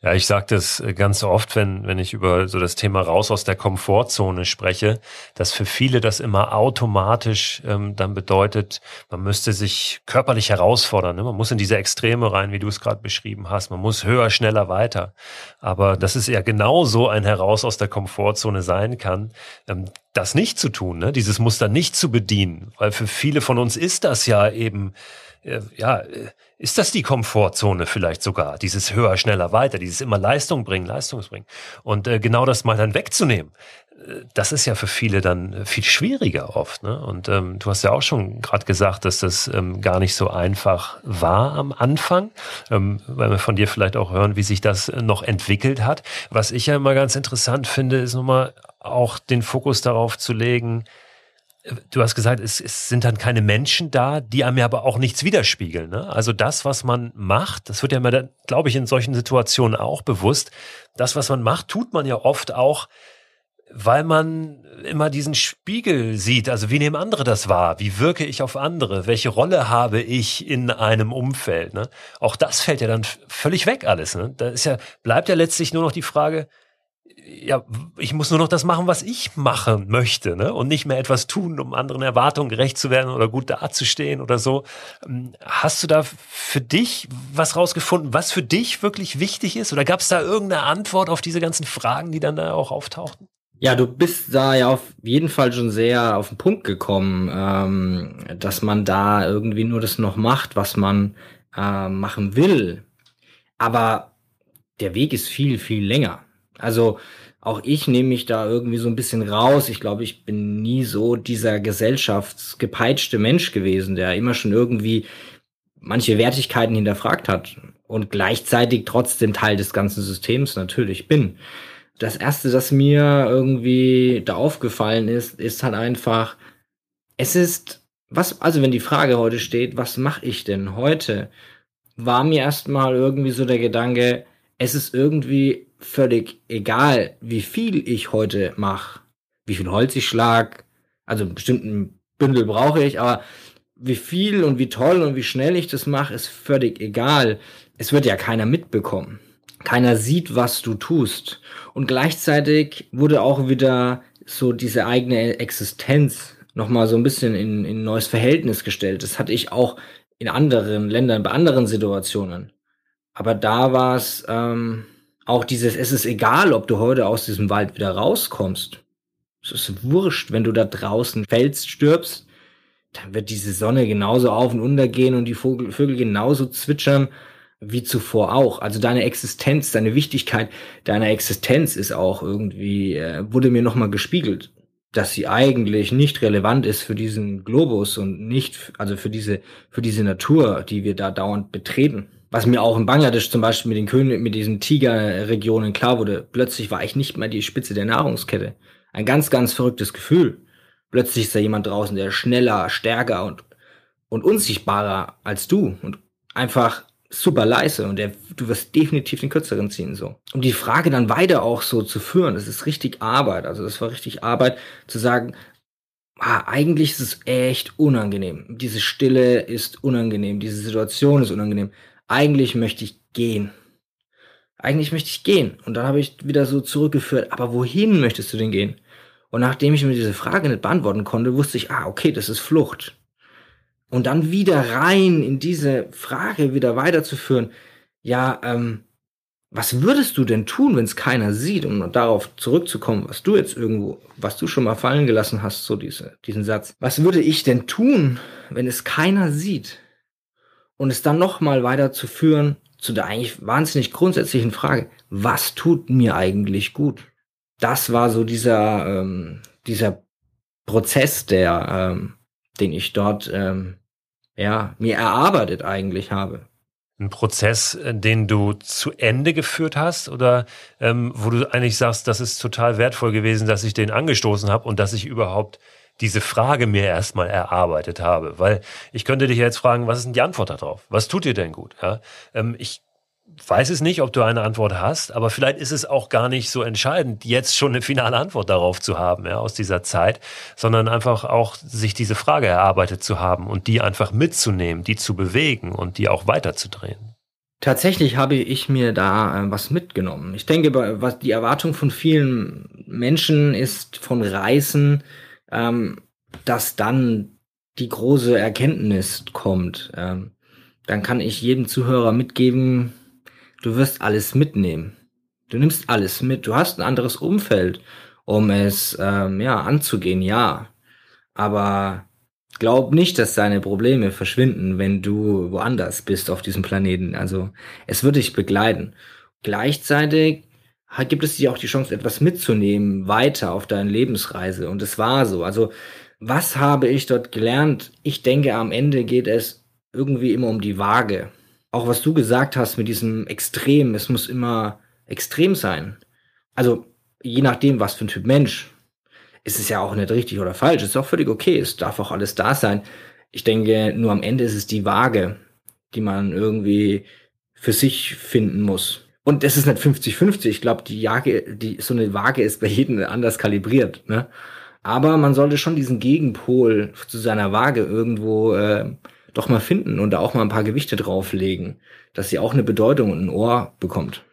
Ja, ich sage das äh, ganz oft, wenn, wenn ich über so das Thema raus aus der Komfortzone spreche, dass für viele das immer automatisch ähm, dann bedeutet, man müsste sich körperlich herausfordern. Ne? Man muss in diese Extreme rein, wie du es gerade beschrieben hast. Man muss höher, schneller, weiter. Aber dass es ja genauso ein Heraus aus der Komfortzone sein kann, ähm, das nicht zu tun, ne? dieses Muster nicht zu bedienen. Weil für viele von uns ist das ja eben äh, ja, äh, ist das die Komfortzone vielleicht sogar? Dieses höher, schneller, weiter, dieses immer Leistung bringen, Leistung bringen. Und äh, genau das mal dann wegzunehmen, äh, das ist ja für viele dann viel schwieriger oft. Ne? Und ähm, du hast ja auch schon gerade gesagt, dass das ähm, gar nicht so einfach war am Anfang, ähm, weil wir von dir vielleicht auch hören, wie sich das noch entwickelt hat. Was ich ja immer ganz interessant finde, ist nochmal auch den Fokus darauf zu legen, du hast gesagt, es, es, sind dann keine Menschen da, die einem ja aber auch nichts widerspiegeln. Ne? Also das, was man macht, das wird ja immer, glaube ich, in solchen Situationen auch bewusst. Das, was man macht, tut man ja oft auch, weil man immer diesen Spiegel sieht. Also wie nehmen andere das wahr? Wie wirke ich auf andere? Welche Rolle habe ich in einem Umfeld? Ne? Auch das fällt ja dann völlig weg alles. Ne? Da ist ja, bleibt ja letztlich nur noch die Frage, ja, ich muss nur noch das machen, was ich machen möchte, ne? Und nicht mehr etwas tun, um anderen Erwartungen gerecht zu werden oder gut dazustehen oder so. Ähm, hast du da für dich was rausgefunden, was für dich wirklich wichtig ist? Oder gab es da irgendeine Antwort auf diese ganzen Fragen, die dann da auch auftauchten? Ja, du bist da ja auf jeden Fall schon sehr auf den Punkt gekommen, ähm, dass man da irgendwie nur das noch macht, was man äh, machen will. Aber der Weg ist viel, viel länger. Also auch ich nehme mich da irgendwie so ein bisschen raus. Ich glaube, ich bin nie so dieser gesellschaftsgepeitschte Mensch gewesen, der immer schon irgendwie manche Wertigkeiten hinterfragt hat und gleichzeitig trotzdem Teil des ganzen Systems natürlich bin. Das erste, das mir irgendwie da aufgefallen ist, ist halt einfach, es ist, was, also wenn die Frage heute steht, was mache ich denn heute, war mir erstmal irgendwie so der Gedanke, es ist irgendwie völlig egal, wie viel ich heute mache, wie viel Holz ich schlag, also einen bestimmten Bündel brauche ich, aber wie viel und wie toll und wie schnell ich das mache, ist völlig egal. Es wird ja keiner mitbekommen. Keiner sieht, was du tust. Und gleichzeitig wurde auch wieder so diese eigene Existenz nochmal so ein bisschen in, in ein neues Verhältnis gestellt. Das hatte ich auch in anderen Ländern, bei anderen Situationen. Aber da war es, ähm, auch dieses, es ist egal, ob du heute aus diesem Wald wieder rauskommst. Es ist wurscht, wenn du da draußen fällst, stirbst. dann wird diese Sonne genauso auf und untergehen und die Vogel, Vögel genauso zwitschern wie zuvor auch. Also deine Existenz, deine Wichtigkeit deiner Existenz ist auch irgendwie, äh, wurde mir nochmal gespiegelt, dass sie eigentlich nicht relevant ist für diesen Globus und nicht, also für diese, für diese Natur, die wir da dauernd betreten. Was mir auch in Bangladesch zum Beispiel mit den König, mit diesen Tigerregionen klar wurde, plötzlich war ich nicht mehr die Spitze der Nahrungskette. Ein ganz, ganz verrücktes Gefühl. Plötzlich ist da jemand draußen, der schneller, stärker und, und unsichtbarer als du und einfach super leise und der, du wirst definitiv den kürzeren ziehen, so. Um die Frage dann weiter auch so zu führen, das ist richtig Arbeit, also das war richtig Arbeit, zu sagen, ah, eigentlich ist es echt unangenehm. Diese Stille ist unangenehm, diese Situation ist unangenehm. Eigentlich möchte ich gehen. Eigentlich möchte ich gehen. Und dann habe ich wieder so zurückgeführt, aber wohin möchtest du denn gehen? Und nachdem ich mir diese Frage nicht beantworten konnte, wusste ich, ah, okay, das ist Flucht und dann wieder rein in diese Frage wieder weiterzuführen, ja, ähm, was würdest du denn tun, wenn es keiner sieht, um darauf zurückzukommen, was du jetzt irgendwo, was du schon mal fallen gelassen hast, so diese, diesen Satz. Was würde ich denn tun, wenn es keiner sieht? Und es dann nochmal weiterzuführen zu der eigentlich wahnsinnig grundsätzlichen Frage, was tut mir eigentlich gut? Das war so dieser, ähm, dieser Prozess, der, ähm, den ich dort ähm, ja mir erarbeitet eigentlich habe. Ein Prozess, äh, den du zu Ende geführt hast oder ähm, wo du eigentlich sagst, das ist total wertvoll gewesen, dass ich den angestoßen habe und dass ich überhaupt diese Frage mir erstmal erarbeitet habe. Weil ich könnte dich jetzt fragen, was ist denn die Antwort darauf? Was tut dir denn gut? Ja? Ähm, ich weiß es nicht, ob du eine Antwort hast, aber vielleicht ist es auch gar nicht so entscheidend, jetzt schon eine finale Antwort darauf zu haben, ja, aus dieser Zeit, sondern einfach auch sich diese Frage erarbeitet zu haben und die einfach mitzunehmen, die zu bewegen und die auch weiterzudrehen. Tatsächlich habe ich mir da äh, was mitgenommen. Ich denke, was die Erwartung von vielen Menschen ist von Reisen, ähm, dass dann die große Erkenntnis kommt. Ähm, dann kann ich jedem Zuhörer mitgeben, du wirst alles mitnehmen. Du nimmst alles mit. Du hast ein anderes Umfeld, um es ähm, ja anzugehen, ja. Aber glaub nicht, dass deine Probleme verschwinden, wenn du woanders bist auf diesem Planeten. Also es wird dich begleiten. Gleichzeitig gibt es dir auch die Chance, etwas mitzunehmen weiter auf deine Lebensreise. Und es war so. Also was habe ich dort gelernt? Ich denke, am Ende geht es irgendwie immer um die Waage auch was du gesagt hast mit diesem Extrem, es muss immer extrem sein. Also je nachdem, was für ein Typ Mensch, ist es ja auch nicht richtig oder falsch. Es ist auch völlig okay. Es darf auch alles da sein. Ich denke, nur am Ende ist es die Waage, die man irgendwie für sich finden muss. Und es ist nicht 50-50. Ich glaube, die Jage, die, so eine Waage ist bei jedem anders kalibriert. Ne? Aber man sollte schon diesen Gegenpol zu seiner Waage irgendwo äh, doch mal finden und da auch mal ein paar Gewichte drauflegen, dass sie auch eine Bedeutung und ein Ohr bekommt.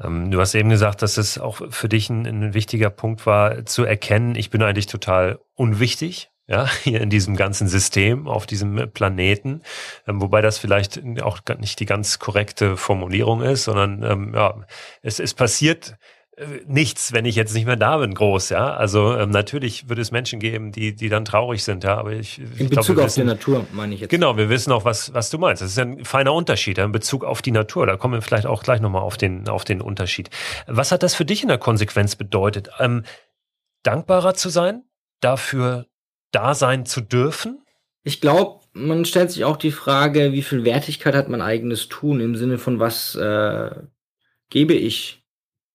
Ähm, du hast eben gesagt, dass es auch für dich ein, ein, wichtiger Punkt war, zu erkennen, ich bin eigentlich total unwichtig. Ja, hier in diesem ganzen System, auf diesem Planeten, ähm, wobei das vielleicht auch nicht die ganz korrekte Formulierung ist, sondern ähm, ja, es, es passiert nichts, wenn ich jetzt nicht mehr da bin, groß, ja. Also ähm, natürlich wird es Menschen geben, die, die dann traurig sind, ja. Aber ich, in ich Bezug glaub, auf wissen, die Natur meine ich jetzt. Genau, wir wissen auch, was, was du meinst. Das ist ein feiner Unterschied ja, in Bezug auf die Natur. Da kommen wir vielleicht auch gleich nochmal auf den, auf den Unterschied. Was hat das für dich in der Konsequenz bedeutet? Ähm, dankbarer zu sein, dafür da sein zu dürfen? Ich glaube, man stellt sich auch die Frage, wie viel Wertigkeit hat mein eigenes Tun im Sinne von was äh, gebe ich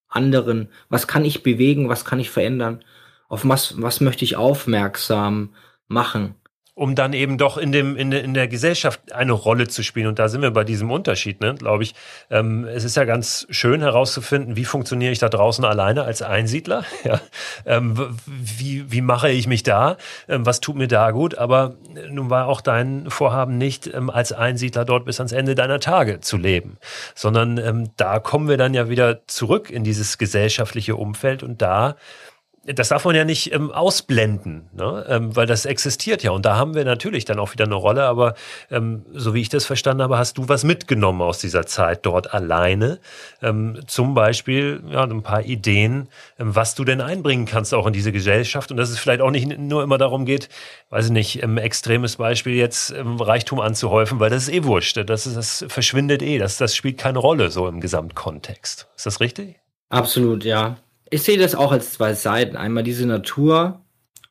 anderen? Was kann ich bewegen? Was kann ich verändern? Auf was, was möchte ich aufmerksam machen? Um dann eben doch in dem in, der in der Gesellschaft eine Rolle zu spielen. Und da sind wir bei diesem Unterschied, ne, glaube ich. Ähm, es ist ja ganz schön herauszufinden, wie funktioniere ich da draußen alleine als Einsiedler? Ja, ähm, wie wie mache ich mich da? Ähm, was tut mir da gut? Aber nun war auch dein Vorhaben nicht ähm, als Einsiedler dort bis ans Ende deiner Tage zu leben, sondern ähm, da kommen wir dann ja wieder zurück in dieses gesellschaftliche Umfeld und da das darf man ja nicht ähm, ausblenden, ne? ähm, weil das existiert ja. Und da haben wir natürlich dann auch wieder eine Rolle. Aber ähm, so wie ich das verstanden habe, hast du was mitgenommen aus dieser Zeit dort alleine. Ähm, zum Beispiel ja, ein paar Ideen, ähm, was du denn einbringen kannst auch in diese Gesellschaft. Und dass es vielleicht auch nicht nur immer darum geht, weiß ich nicht, ähm, extremes Beispiel jetzt ähm, Reichtum anzuhäufen, weil das ist eh wurscht. Das, ist, das verschwindet eh. Das, das spielt keine Rolle so im Gesamtkontext. Ist das richtig? Absolut, ja ich sehe das auch als zwei Seiten. Einmal diese Natur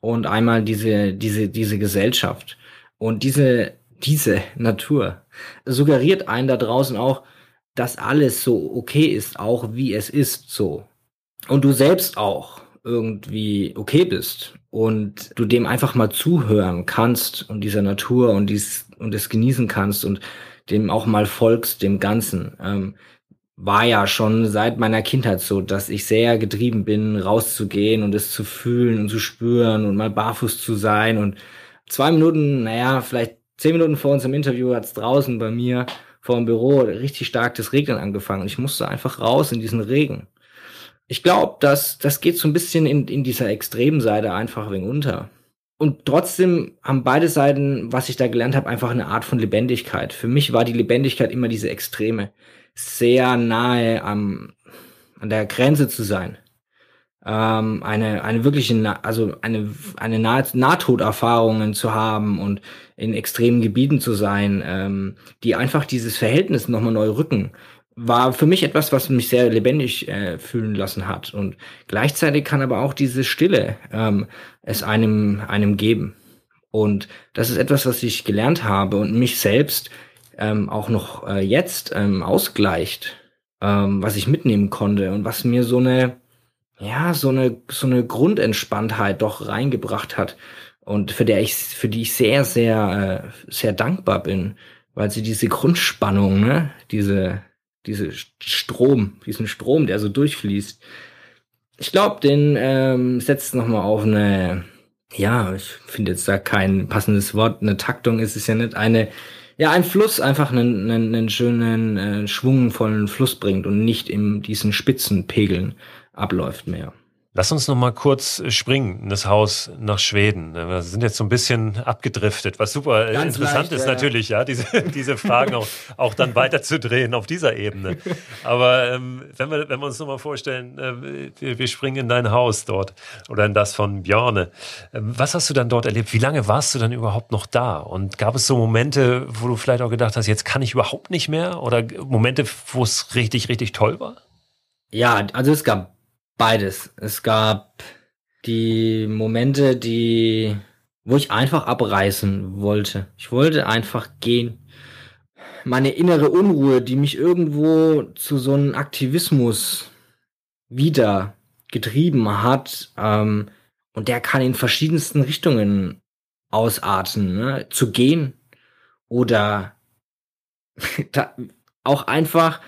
und einmal diese, diese, diese Gesellschaft. Und diese, diese Natur suggeriert einen da draußen auch, dass alles so okay ist, auch wie es ist, so. Und du selbst auch irgendwie okay bist und du dem einfach mal zuhören kannst und dieser Natur und dies und es genießen kannst und dem auch mal folgst, dem Ganzen. Ähm, war ja schon seit meiner Kindheit so, dass ich sehr getrieben bin, rauszugehen und es zu fühlen und zu spüren und mal barfuß zu sein. Und zwei Minuten, naja, vielleicht zehn Minuten vor unserem Interview hat's draußen bei mir vor dem Büro richtig stark das Regnen angefangen. Und ich musste einfach raus in diesen Regen. Ich glaube, dass das geht so ein bisschen in, in dieser extremen Seite einfach wegen unter. Und trotzdem haben beide Seiten, was ich da gelernt habe, einfach eine Art von Lebendigkeit. Für mich war die Lebendigkeit immer diese Extreme sehr nahe am, an der Grenze zu sein. Ähm, eine, eine wirkliche, also eine, eine Nah Nahtoderfahrungen zu haben und in extremen Gebieten zu sein, ähm, die einfach dieses Verhältnis nochmal neu rücken, war für mich etwas, was mich sehr lebendig äh, fühlen lassen hat. Und gleichzeitig kann aber auch diese Stille ähm, es einem, einem geben. Und das ist etwas, was ich gelernt habe und mich selbst ähm, auch noch äh, jetzt ähm, ausgleicht, ähm, was ich mitnehmen konnte und was mir so eine, ja, so eine, so eine Grundentspanntheit doch reingebracht hat und für der ich, für die ich sehr, sehr, äh, sehr dankbar bin, weil sie diese Grundspannung, ne, diese, diese Strom, diesen Strom, der so durchfließt, ich glaube, den ähm, setzt noch mal auf eine, ja, ich finde jetzt da kein passendes Wort, eine Taktung ist es ja nicht, eine ja, ein Fluss einfach einen, einen, einen schönen, äh, schwungvollen Fluss bringt und nicht in diesen Spitzenpegeln abläuft mehr. Lass uns noch mal kurz springen in das Haus nach Schweden. Wir sind jetzt so ein bisschen abgedriftet, was super Ganz interessant leicht, ist ja. natürlich, ja, diese, diese Fragen auch, auch dann weiterzudrehen auf dieser Ebene. Aber ähm, wenn, wir, wenn wir uns noch mal vorstellen, äh, wir, wir, springen in dein Haus dort oder in das von Björne. Ähm, was hast du dann dort erlebt? Wie lange warst du dann überhaupt noch da? Und gab es so Momente, wo du vielleicht auch gedacht hast, jetzt kann ich überhaupt nicht mehr? Oder Momente, wo es richtig, richtig toll war? Ja, also es gab Beides. Es gab die Momente, die, wo ich einfach abreißen wollte. Ich wollte einfach gehen. Meine innere Unruhe, die mich irgendwo zu so einem Aktivismus wieder getrieben hat, ähm, und der kann in verschiedensten Richtungen ausarten, ne? zu gehen oder auch einfach,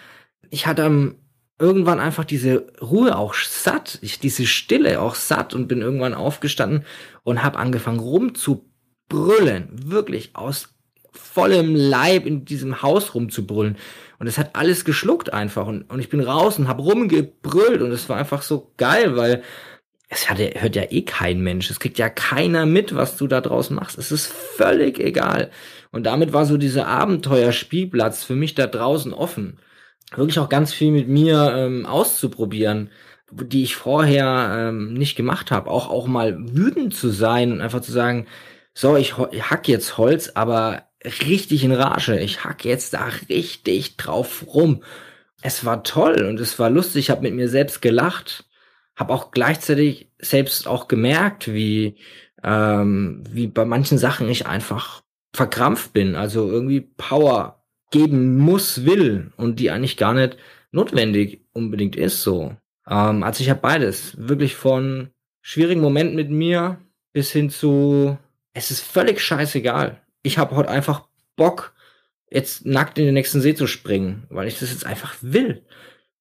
ich hatte am irgendwann einfach diese Ruhe auch satt, ich diese Stille auch satt und bin irgendwann aufgestanden und habe angefangen rumzubrüllen, wirklich aus vollem Leib in diesem Haus rumzubrüllen. Und es hat alles geschluckt einfach und, und ich bin raus und habe rumgebrüllt und es war einfach so geil, weil es hat, hört ja eh kein Mensch, es kriegt ja keiner mit, was du da draußen machst, es ist völlig egal. Und damit war so dieser Abenteuerspielplatz für mich da draußen offen wirklich auch ganz viel mit mir ähm, auszuprobieren, die ich vorher ähm, nicht gemacht habe. Auch auch mal wütend zu sein und einfach zu sagen, so, ich, hack jetzt Holz, aber richtig in Rage. Ich hack jetzt da richtig drauf rum. Es war toll und es war lustig. Ich habe mit mir selbst gelacht, habe auch gleichzeitig selbst auch gemerkt, wie ähm, wie bei manchen Sachen ich einfach verkrampft bin. Also irgendwie Power geben muss, will und die eigentlich gar nicht notwendig unbedingt ist so. Ähm, also ich habe beides. Wirklich von schwierigen Momenten mit mir bis hin zu, es ist völlig scheißegal. Ich habe heute einfach Bock, jetzt nackt in den nächsten See zu springen, weil ich das jetzt einfach will.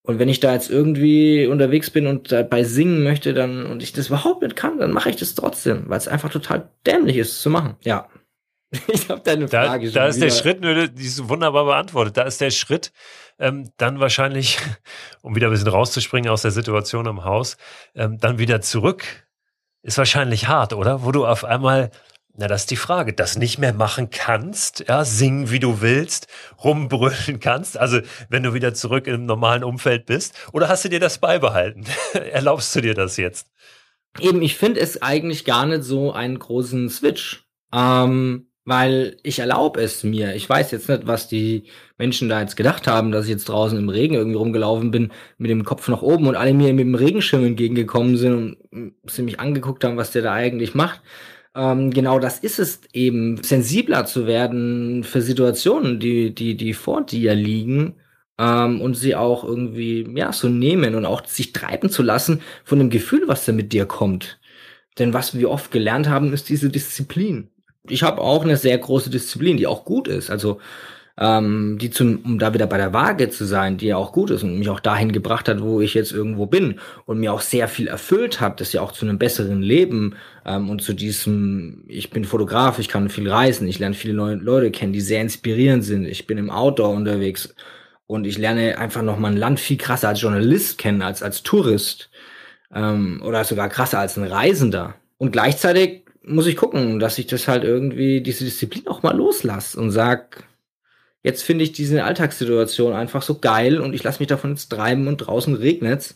Und wenn ich da jetzt irgendwie unterwegs bin und dabei singen möchte, dann und ich das überhaupt nicht kann, dann mache ich das trotzdem, weil es einfach total dämlich ist zu machen. Ja, Ich habe deine Frage da, schon. Da ist wieder. der Schritt, die ist wunderbar beantwortet. Da ist der Schritt, ähm, dann wahrscheinlich, um wieder ein bisschen rauszuspringen aus der Situation im Haus, ähm, dann wieder zurück ist wahrscheinlich hart, oder? Wo du auf einmal na, das ist die Frage, das nicht mehr machen kannst, ja, singen wie du willst, rumbrüllen kannst, also wenn du wieder zurück im normalen Umfeld bist, oder hast du dir das beibehalten? Erlaubst du dir das jetzt? Eben, ich finde es eigentlich gar nicht so einen großen Switch. Ähm, weil ich erlaube es mir. Ich weiß jetzt nicht, was die Menschen da jetzt gedacht haben, dass ich jetzt draußen im Regen irgendwie rumgelaufen bin, mit dem Kopf nach oben und alle mir mit dem Regenschirm entgegengekommen sind und sie mich angeguckt haben, was der da eigentlich macht. Ähm, genau das ist es eben, sensibler zu werden für Situationen, die, die, die vor dir liegen. Ähm, und sie auch irgendwie, ja, so nehmen und auch sich treiben zu lassen von dem Gefühl, was da mit dir kommt. Denn was wir oft gelernt haben, ist diese Disziplin ich habe auch eine sehr große Disziplin, die auch gut ist. Also ähm, die zum, um da wieder bei der Waage zu sein, die ja auch gut ist und mich auch dahin gebracht hat, wo ich jetzt irgendwo bin und mir auch sehr viel erfüllt hat, das ja auch zu einem besseren Leben ähm, und zu diesem, ich bin Fotograf, ich kann viel reisen, ich lerne viele neue Leute kennen, die sehr inspirierend sind, ich bin im Outdoor unterwegs und ich lerne einfach noch mal ein Land viel krasser als Journalist kennen, als als Tourist ähm, oder sogar krasser als ein Reisender. Und gleichzeitig muss ich gucken, dass ich das halt irgendwie, diese Disziplin auch mal loslasse und sag, jetzt finde ich diese Alltagssituation einfach so geil und ich lasse mich davon jetzt treiben und draußen regnet's.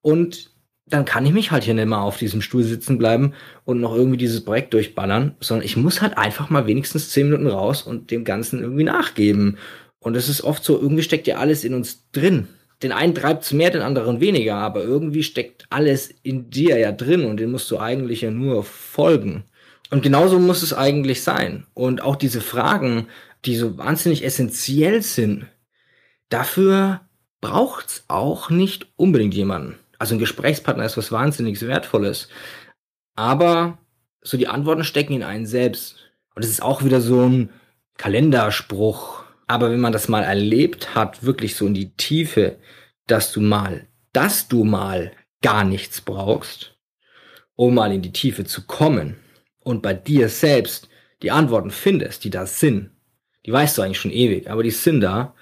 Und dann kann ich mich halt hier nicht mal auf diesem Stuhl sitzen bleiben und noch irgendwie dieses Projekt durchballern, sondern ich muss halt einfach mal wenigstens zehn Minuten raus und dem Ganzen irgendwie nachgeben. Und es ist oft so, irgendwie steckt ja alles in uns drin. Den einen treibt's mehr, den anderen weniger, aber irgendwie steckt alles in dir ja drin und den musst du eigentlich ja nur folgen. Und genauso muss es eigentlich sein. Und auch diese Fragen, die so wahnsinnig essentiell sind, dafür braucht's auch nicht unbedingt jemanden. Also ein Gesprächspartner ist was wahnsinnig Wertvolles. Aber so die Antworten stecken in einen selbst. Und es ist auch wieder so ein Kalenderspruch. Aber wenn man das mal erlebt hat, wirklich so in die Tiefe, dass du mal, dass du mal gar nichts brauchst, um mal in die Tiefe zu kommen, und bei dir selbst die Antworten findest, die da sind, die weißt du eigentlich schon ewig, aber die sind da,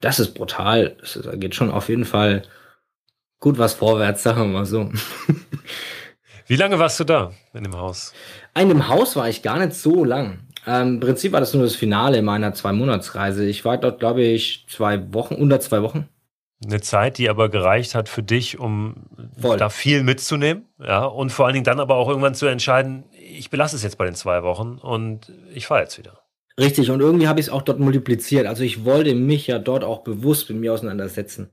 das ist brutal. Das ist, da geht schon auf jeden Fall gut was vorwärts, sagen wir mal so. Wie lange warst du da in dem Haus? In dem Haus war ich gar nicht so lang. Ähm, Im Prinzip war das nur das Finale meiner Zwei-Monats-Reise. Ich war dort, glaube ich, zwei Wochen, unter zwei Wochen. Eine Zeit, die aber gereicht hat für dich, um Voll. da viel mitzunehmen. Ja, und vor allen Dingen dann aber auch irgendwann zu entscheiden, ich belasse es jetzt bei den zwei Wochen und ich fahre jetzt wieder. Richtig, und irgendwie habe ich es auch dort multipliziert. Also ich wollte mich ja dort auch bewusst mit mir auseinandersetzen.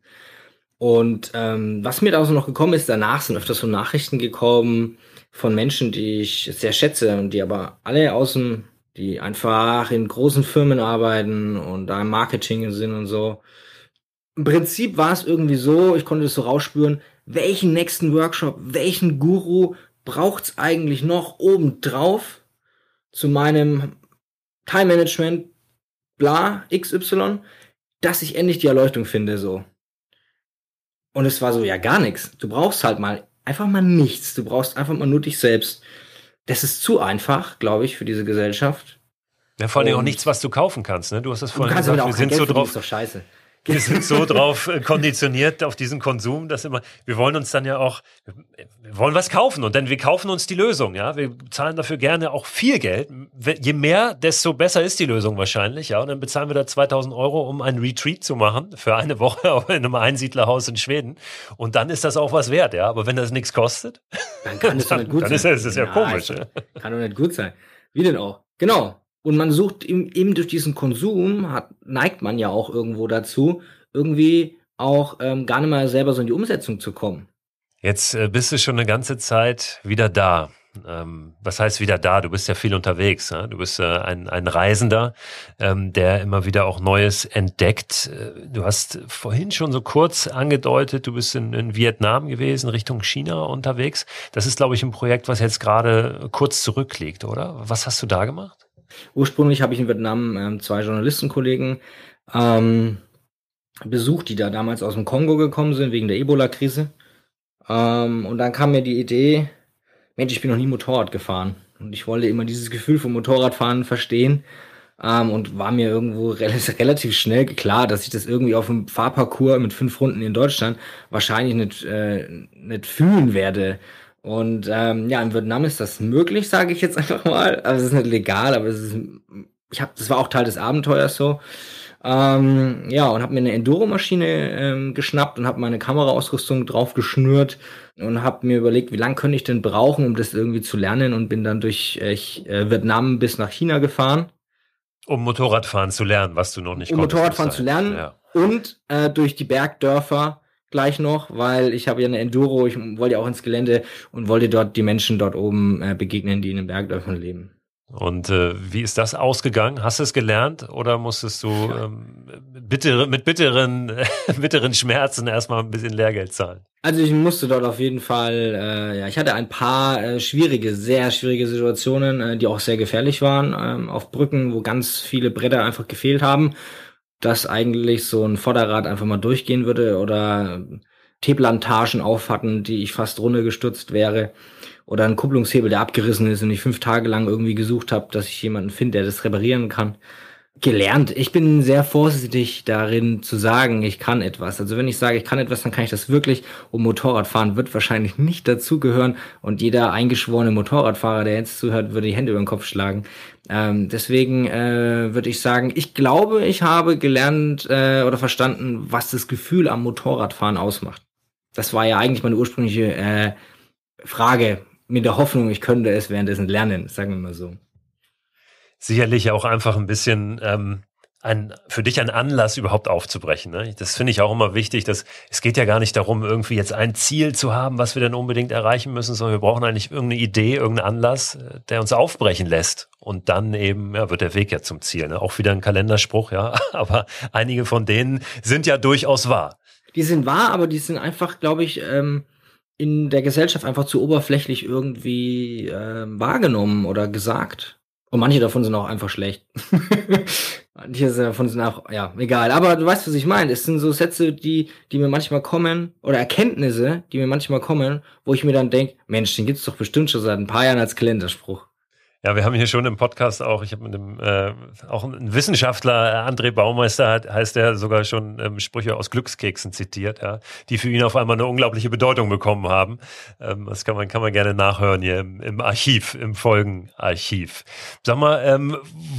Und ähm, was mir da so noch gekommen ist, danach sind öfters so Nachrichten gekommen von Menschen, die ich sehr schätze und die aber alle aus dem, die einfach in großen Firmen arbeiten und da im Marketing sind und so im Prinzip war es irgendwie so, ich konnte es so rausspüren, welchen nächsten Workshop, welchen Guru braucht's eigentlich noch obendrauf zu meinem Time Management, bla, XY, dass ich endlich die Erleuchtung finde, so. Und es war so, ja, gar nichts. Du brauchst halt mal einfach mal nichts. Du brauchst einfach mal nur dich selbst. Das ist zu einfach, glaube ich, für diese Gesellschaft. Ja, vor allem auch nichts, was du kaufen kannst, ne? Du hast das vorhin gesagt, wir sind Geld so drauf. Ist doch scheiße. Wir sind so drauf äh, konditioniert auf diesen Konsum, dass immer, wir wollen uns dann ja auch, wir wollen was kaufen und dann wir kaufen uns die Lösung, ja. Wir zahlen dafür gerne auch viel Geld. Je mehr, desto besser ist die Lösung wahrscheinlich, ja. Und dann bezahlen wir da 2000 Euro, um ein Retreat zu machen für eine Woche in einem Einsiedlerhaus in Schweden. Und dann ist das auch was wert, ja. Aber wenn das nichts kostet, dann kann es doch nicht gut dann sein. Dann ist es ja, ja komisch. Also, kann doch nicht gut sein. Wie denn auch? Genau. Und man sucht eben durch diesen Konsum, hat, neigt man ja auch irgendwo dazu, irgendwie auch ähm, gar nicht mal selber so in die Umsetzung zu kommen. Jetzt äh, bist du schon eine ganze Zeit wieder da. Ähm, was heißt wieder da? Du bist ja viel unterwegs. Ja? Du bist äh, ein, ein Reisender, ähm, der immer wieder auch Neues entdeckt. Äh, du hast vorhin schon so kurz angedeutet, du bist in, in Vietnam gewesen, Richtung China unterwegs. Das ist, glaube ich, ein Projekt, was jetzt gerade kurz zurückliegt, oder? Was hast du da gemacht? Ursprünglich habe ich in Vietnam ähm, zwei Journalistenkollegen ähm, besucht, die da damals aus dem Kongo gekommen sind wegen der Ebola-Krise. Ähm, und dann kam mir die Idee, Mensch, ich bin noch nie Motorrad gefahren. Und ich wollte immer dieses Gefühl vom Motorradfahren verstehen. Ähm, und war mir irgendwo relativ schnell klar, dass ich das irgendwie auf dem Fahrparcours mit fünf Runden in Deutschland wahrscheinlich nicht, äh, nicht fühlen werde. Und ähm, ja, in Vietnam ist das möglich, sage ich jetzt einfach mal. Also es ist nicht legal, aber es ist, ich habe, das war auch Teil des Abenteuers so. Ähm, ja, und habe mir eine Enduro-Maschine ähm, geschnappt und habe meine Kameraausrüstung drauf geschnürt und habe mir überlegt, wie lange könnte ich denn brauchen, um das irgendwie zu lernen und bin dann durch äh, Vietnam bis nach China gefahren. Um Motorradfahren zu lernen, was du noch nicht Um Motorradfahren zu lernen ja. und äh, durch die Bergdörfer gleich noch, weil ich habe ja eine Enduro, ich wollte ja auch ins Gelände und wollte dort die Menschen dort oben äh, begegnen, die in den Bergdörfern leben. Und äh, wie ist das ausgegangen? Hast du es gelernt oder musstest du ähm, bittere, mit bitteren, bitteren Schmerzen erstmal ein bisschen Lehrgeld zahlen? Also ich musste dort auf jeden Fall, äh, ja, ich hatte ein paar äh, schwierige, sehr schwierige Situationen, äh, die auch sehr gefährlich waren, ähm, auf Brücken, wo ganz viele Bretter einfach gefehlt haben dass eigentlich so ein Vorderrad einfach mal durchgehen würde oder Teeplantagen auf hatten, die ich fast runtergestürzt wäre. Oder ein Kupplungshebel, der abgerissen ist und ich fünf Tage lang irgendwie gesucht habe, dass ich jemanden finde, der das reparieren kann gelernt. Ich bin sehr vorsichtig darin zu sagen, ich kann etwas. Also wenn ich sage, ich kann etwas, dann kann ich das wirklich. Und Motorradfahren wird wahrscheinlich nicht dazugehören. Und jeder eingeschworene Motorradfahrer, der jetzt zuhört, würde die Hände über den Kopf schlagen. Ähm, deswegen äh, würde ich sagen, ich glaube, ich habe gelernt äh, oder verstanden, was das Gefühl am Motorradfahren ausmacht. Das war ja eigentlich meine ursprüngliche äh, Frage mit der Hoffnung, ich könnte es währenddessen lernen, sagen wir mal so sicherlich auch einfach ein bisschen ähm, ein, für dich ein Anlass überhaupt aufzubrechen. Ne? Das finde ich auch immer wichtig. Dass, es geht ja gar nicht darum, irgendwie jetzt ein Ziel zu haben, was wir dann unbedingt erreichen müssen, sondern wir brauchen eigentlich irgendeine Idee, irgendeinen Anlass, äh, der uns aufbrechen lässt. Und dann eben ja, wird der Weg ja zum Ziel. Ne? Auch wieder ein Kalenderspruch, ja. Aber einige von denen sind ja durchaus wahr. Die sind wahr, aber die sind einfach, glaube ich, ähm, in der Gesellschaft einfach zu oberflächlich irgendwie äh, wahrgenommen oder gesagt. Und manche davon sind auch einfach schlecht. manche davon sind auch, ja, egal. Aber du weißt, was ich meine. Es sind so Sätze, die, die mir manchmal kommen, oder Erkenntnisse, die mir manchmal kommen, wo ich mir dann denke, Mensch, den gibt's doch bestimmt schon seit ein paar Jahren als Kalenderspruch. Ja, wir haben hier schon im Podcast auch, ich habe mit dem äh, auch ein Wissenschaftler, André Baumeister hat, heißt er sogar schon ähm, Sprüche aus Glückskeksen zitiert, ja, die für ihn auf einmal eine unglaubliche Bedeutung bekommen haben. Ähm, das kann man kann man gerne nachhören hier im, im Archiv, im Folgenarchiv. Sag mal, ähm,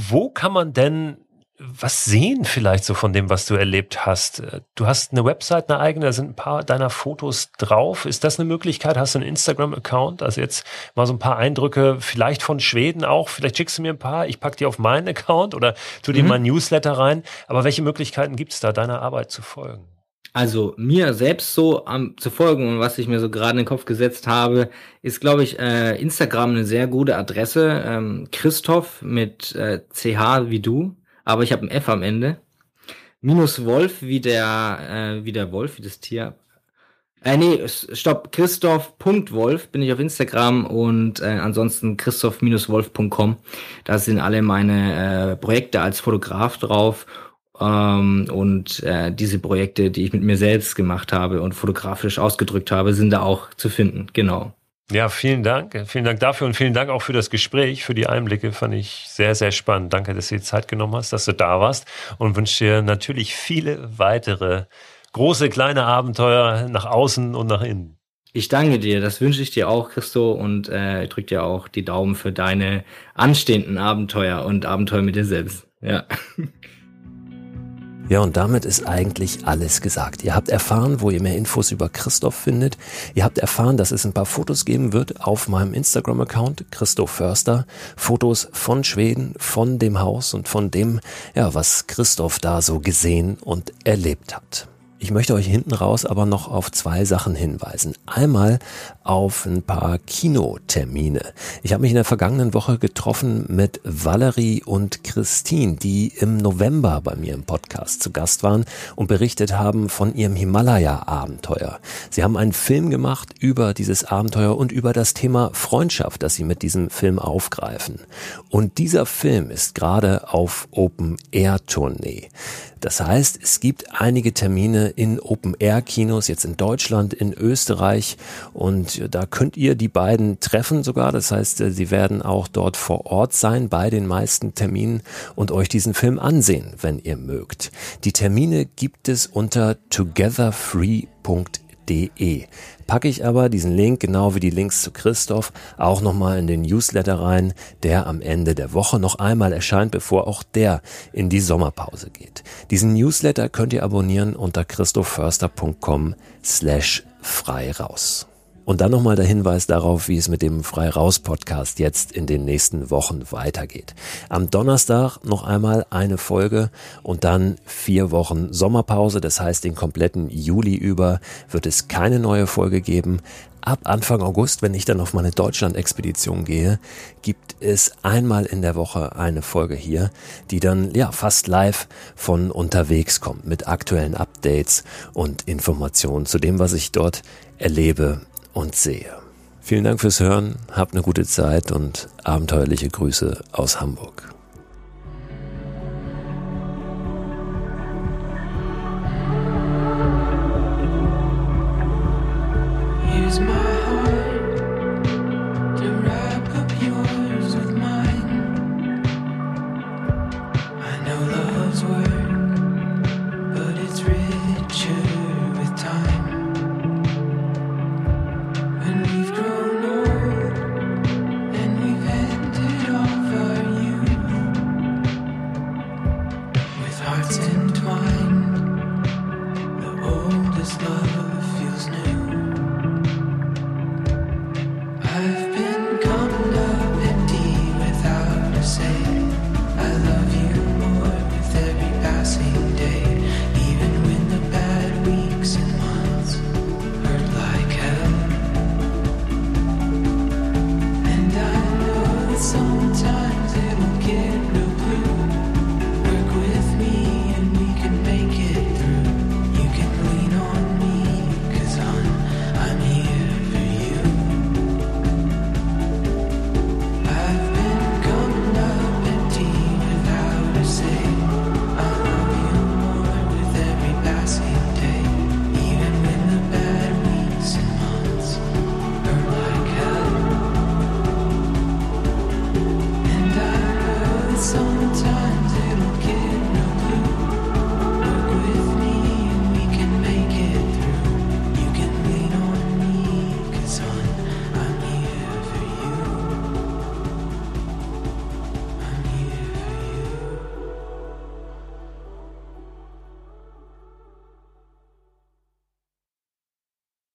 wo kann man denn was sehen vielleicht so von dem, was du erlebt hast? Du hast eine Website, eine eigene, da sind ein paar deiner Fotos drauf. Ist das eine Möglichkeit? Hast du einen Instagram-Account? Also jetzt mal so ein paar Eindrücke, vielleicht von Schweden auch. Vielleicht schickst du mir ein paar, ich pack die auf meinen Account oder tu dir mhm. mal Newsletter rein. Aber welche Möglichkeiten gibt es da, deiner Arbeit zu folgen? Also mir selbst so am, zu folgen und was ich mir so gerade in den Kopf gesetzt habe, ist, glaube ich, äh, Instagram eine sehr gute Adresse. Ähm, Christoph mit äh, CH wie du aber ich habe ein F am Ende. Minus Wolf wie der, äh, wie der Wolf, wie das Tier. Äh, nee, stopp, Christoph.wolf bin ich auf Instagram und äh, ansonsten christoph-wolf.com. Da sind alle meine äh, Projekte als Fotograf drauf ähm, und äh, diese Projekte, die ich mit mir selbst gemacht habe und fotografisch ausgedrückt habe, sind da auch zu finden. Genau. Ja, vielen Dank. Vielen Dank dafür und vielen Dank auch für das Gespräch, für die Einblicke. Fand ich sehr, sehr spannend. Danke, dass du die Zeit genommen hast, dass du da warst und wünsche dir natürlich viele weitere große, kleine Abenteuer nach außen und nach innen. Ich danke dir, das wünsche ich dir auch, Christo, und äh, ich drücke dir auch die Daumen für deine anstehenden Abenteuer und Abenteuer mit dir selbst. Ja. Ja, und damit ist eigentlich alles gesagt. Ihr habt erfahren, wo ihr mehr Infos über Christoph findet. Ihr habt erfahren, dass es ein paar Fotos geben wird auf meinem Instagram-Account, Christoph Förster. Fotos von Schweden, von dem Haus und von dem, ja, was Christoph da so gesehen und erlebt hat. Ich möchte euch hinten raus aber noch auf zwei Sachen hinweisen. Einmal auf ein paar Kinotermine. Ich habe mich in der vergangenen Woche getroffen mit Valerie und Christine, die im November bei mir im Podcast zu Gast waren und berichtet haben von ihrem Himalaya-Abenteuer. Sie haben einen Film gemacht über dieses Abenteuer und über das Thema Freundschaft, das sie mit diesem Film aufgreifen. Und dieser Film ist gerade auf Open-Air-Tournee. Das heißt, es gibt einige Termine in Open-Air-Kinos, jetzt in Deutschland, in Österreich und da könnt ihr die beiden treffen sogar. Das heißt, sie werden auch dort vor Ort sein bei den meisten Terminen und euch diesen Film ansehen, wenn ihr mögt. Die Termine gibt es unter togetherfree.de De. Packe ich aber diesen Link, genau wie die Links zu Christoph, auch nochmal in den Newsletter rein, der am Ende der Woche noch einmal erscheint, bevor auch der in die Sommerpause geht. Diesen Newsletter könnt ihr abonnieren unter christophförster.com slash frei raus. Und dann nochmal der Hinweis darauf, wie es mit dem Frei Raus Podcast jetzt in den nächsten Wochen weitergeht. Am Donnerstag noch einmal eine Folge und dann vier Wochen Sommerpause. Das heißt, den kompletten Juli über wird es keine neue Folge geben. Ab Anfang August, wenn ich dann auf meine Deutschland-Expedition gehe, gibt es einmal in der Woche eine Folge hier, die dann ja fast live von unterwegs kommt mit aktuellen Updates und Informationen zu dem, was ich dort erlebe und sehe. Vielen Dank fürs Hören, habt eine gute Zeit und abenteuerliche Grüße aus Hamburg. words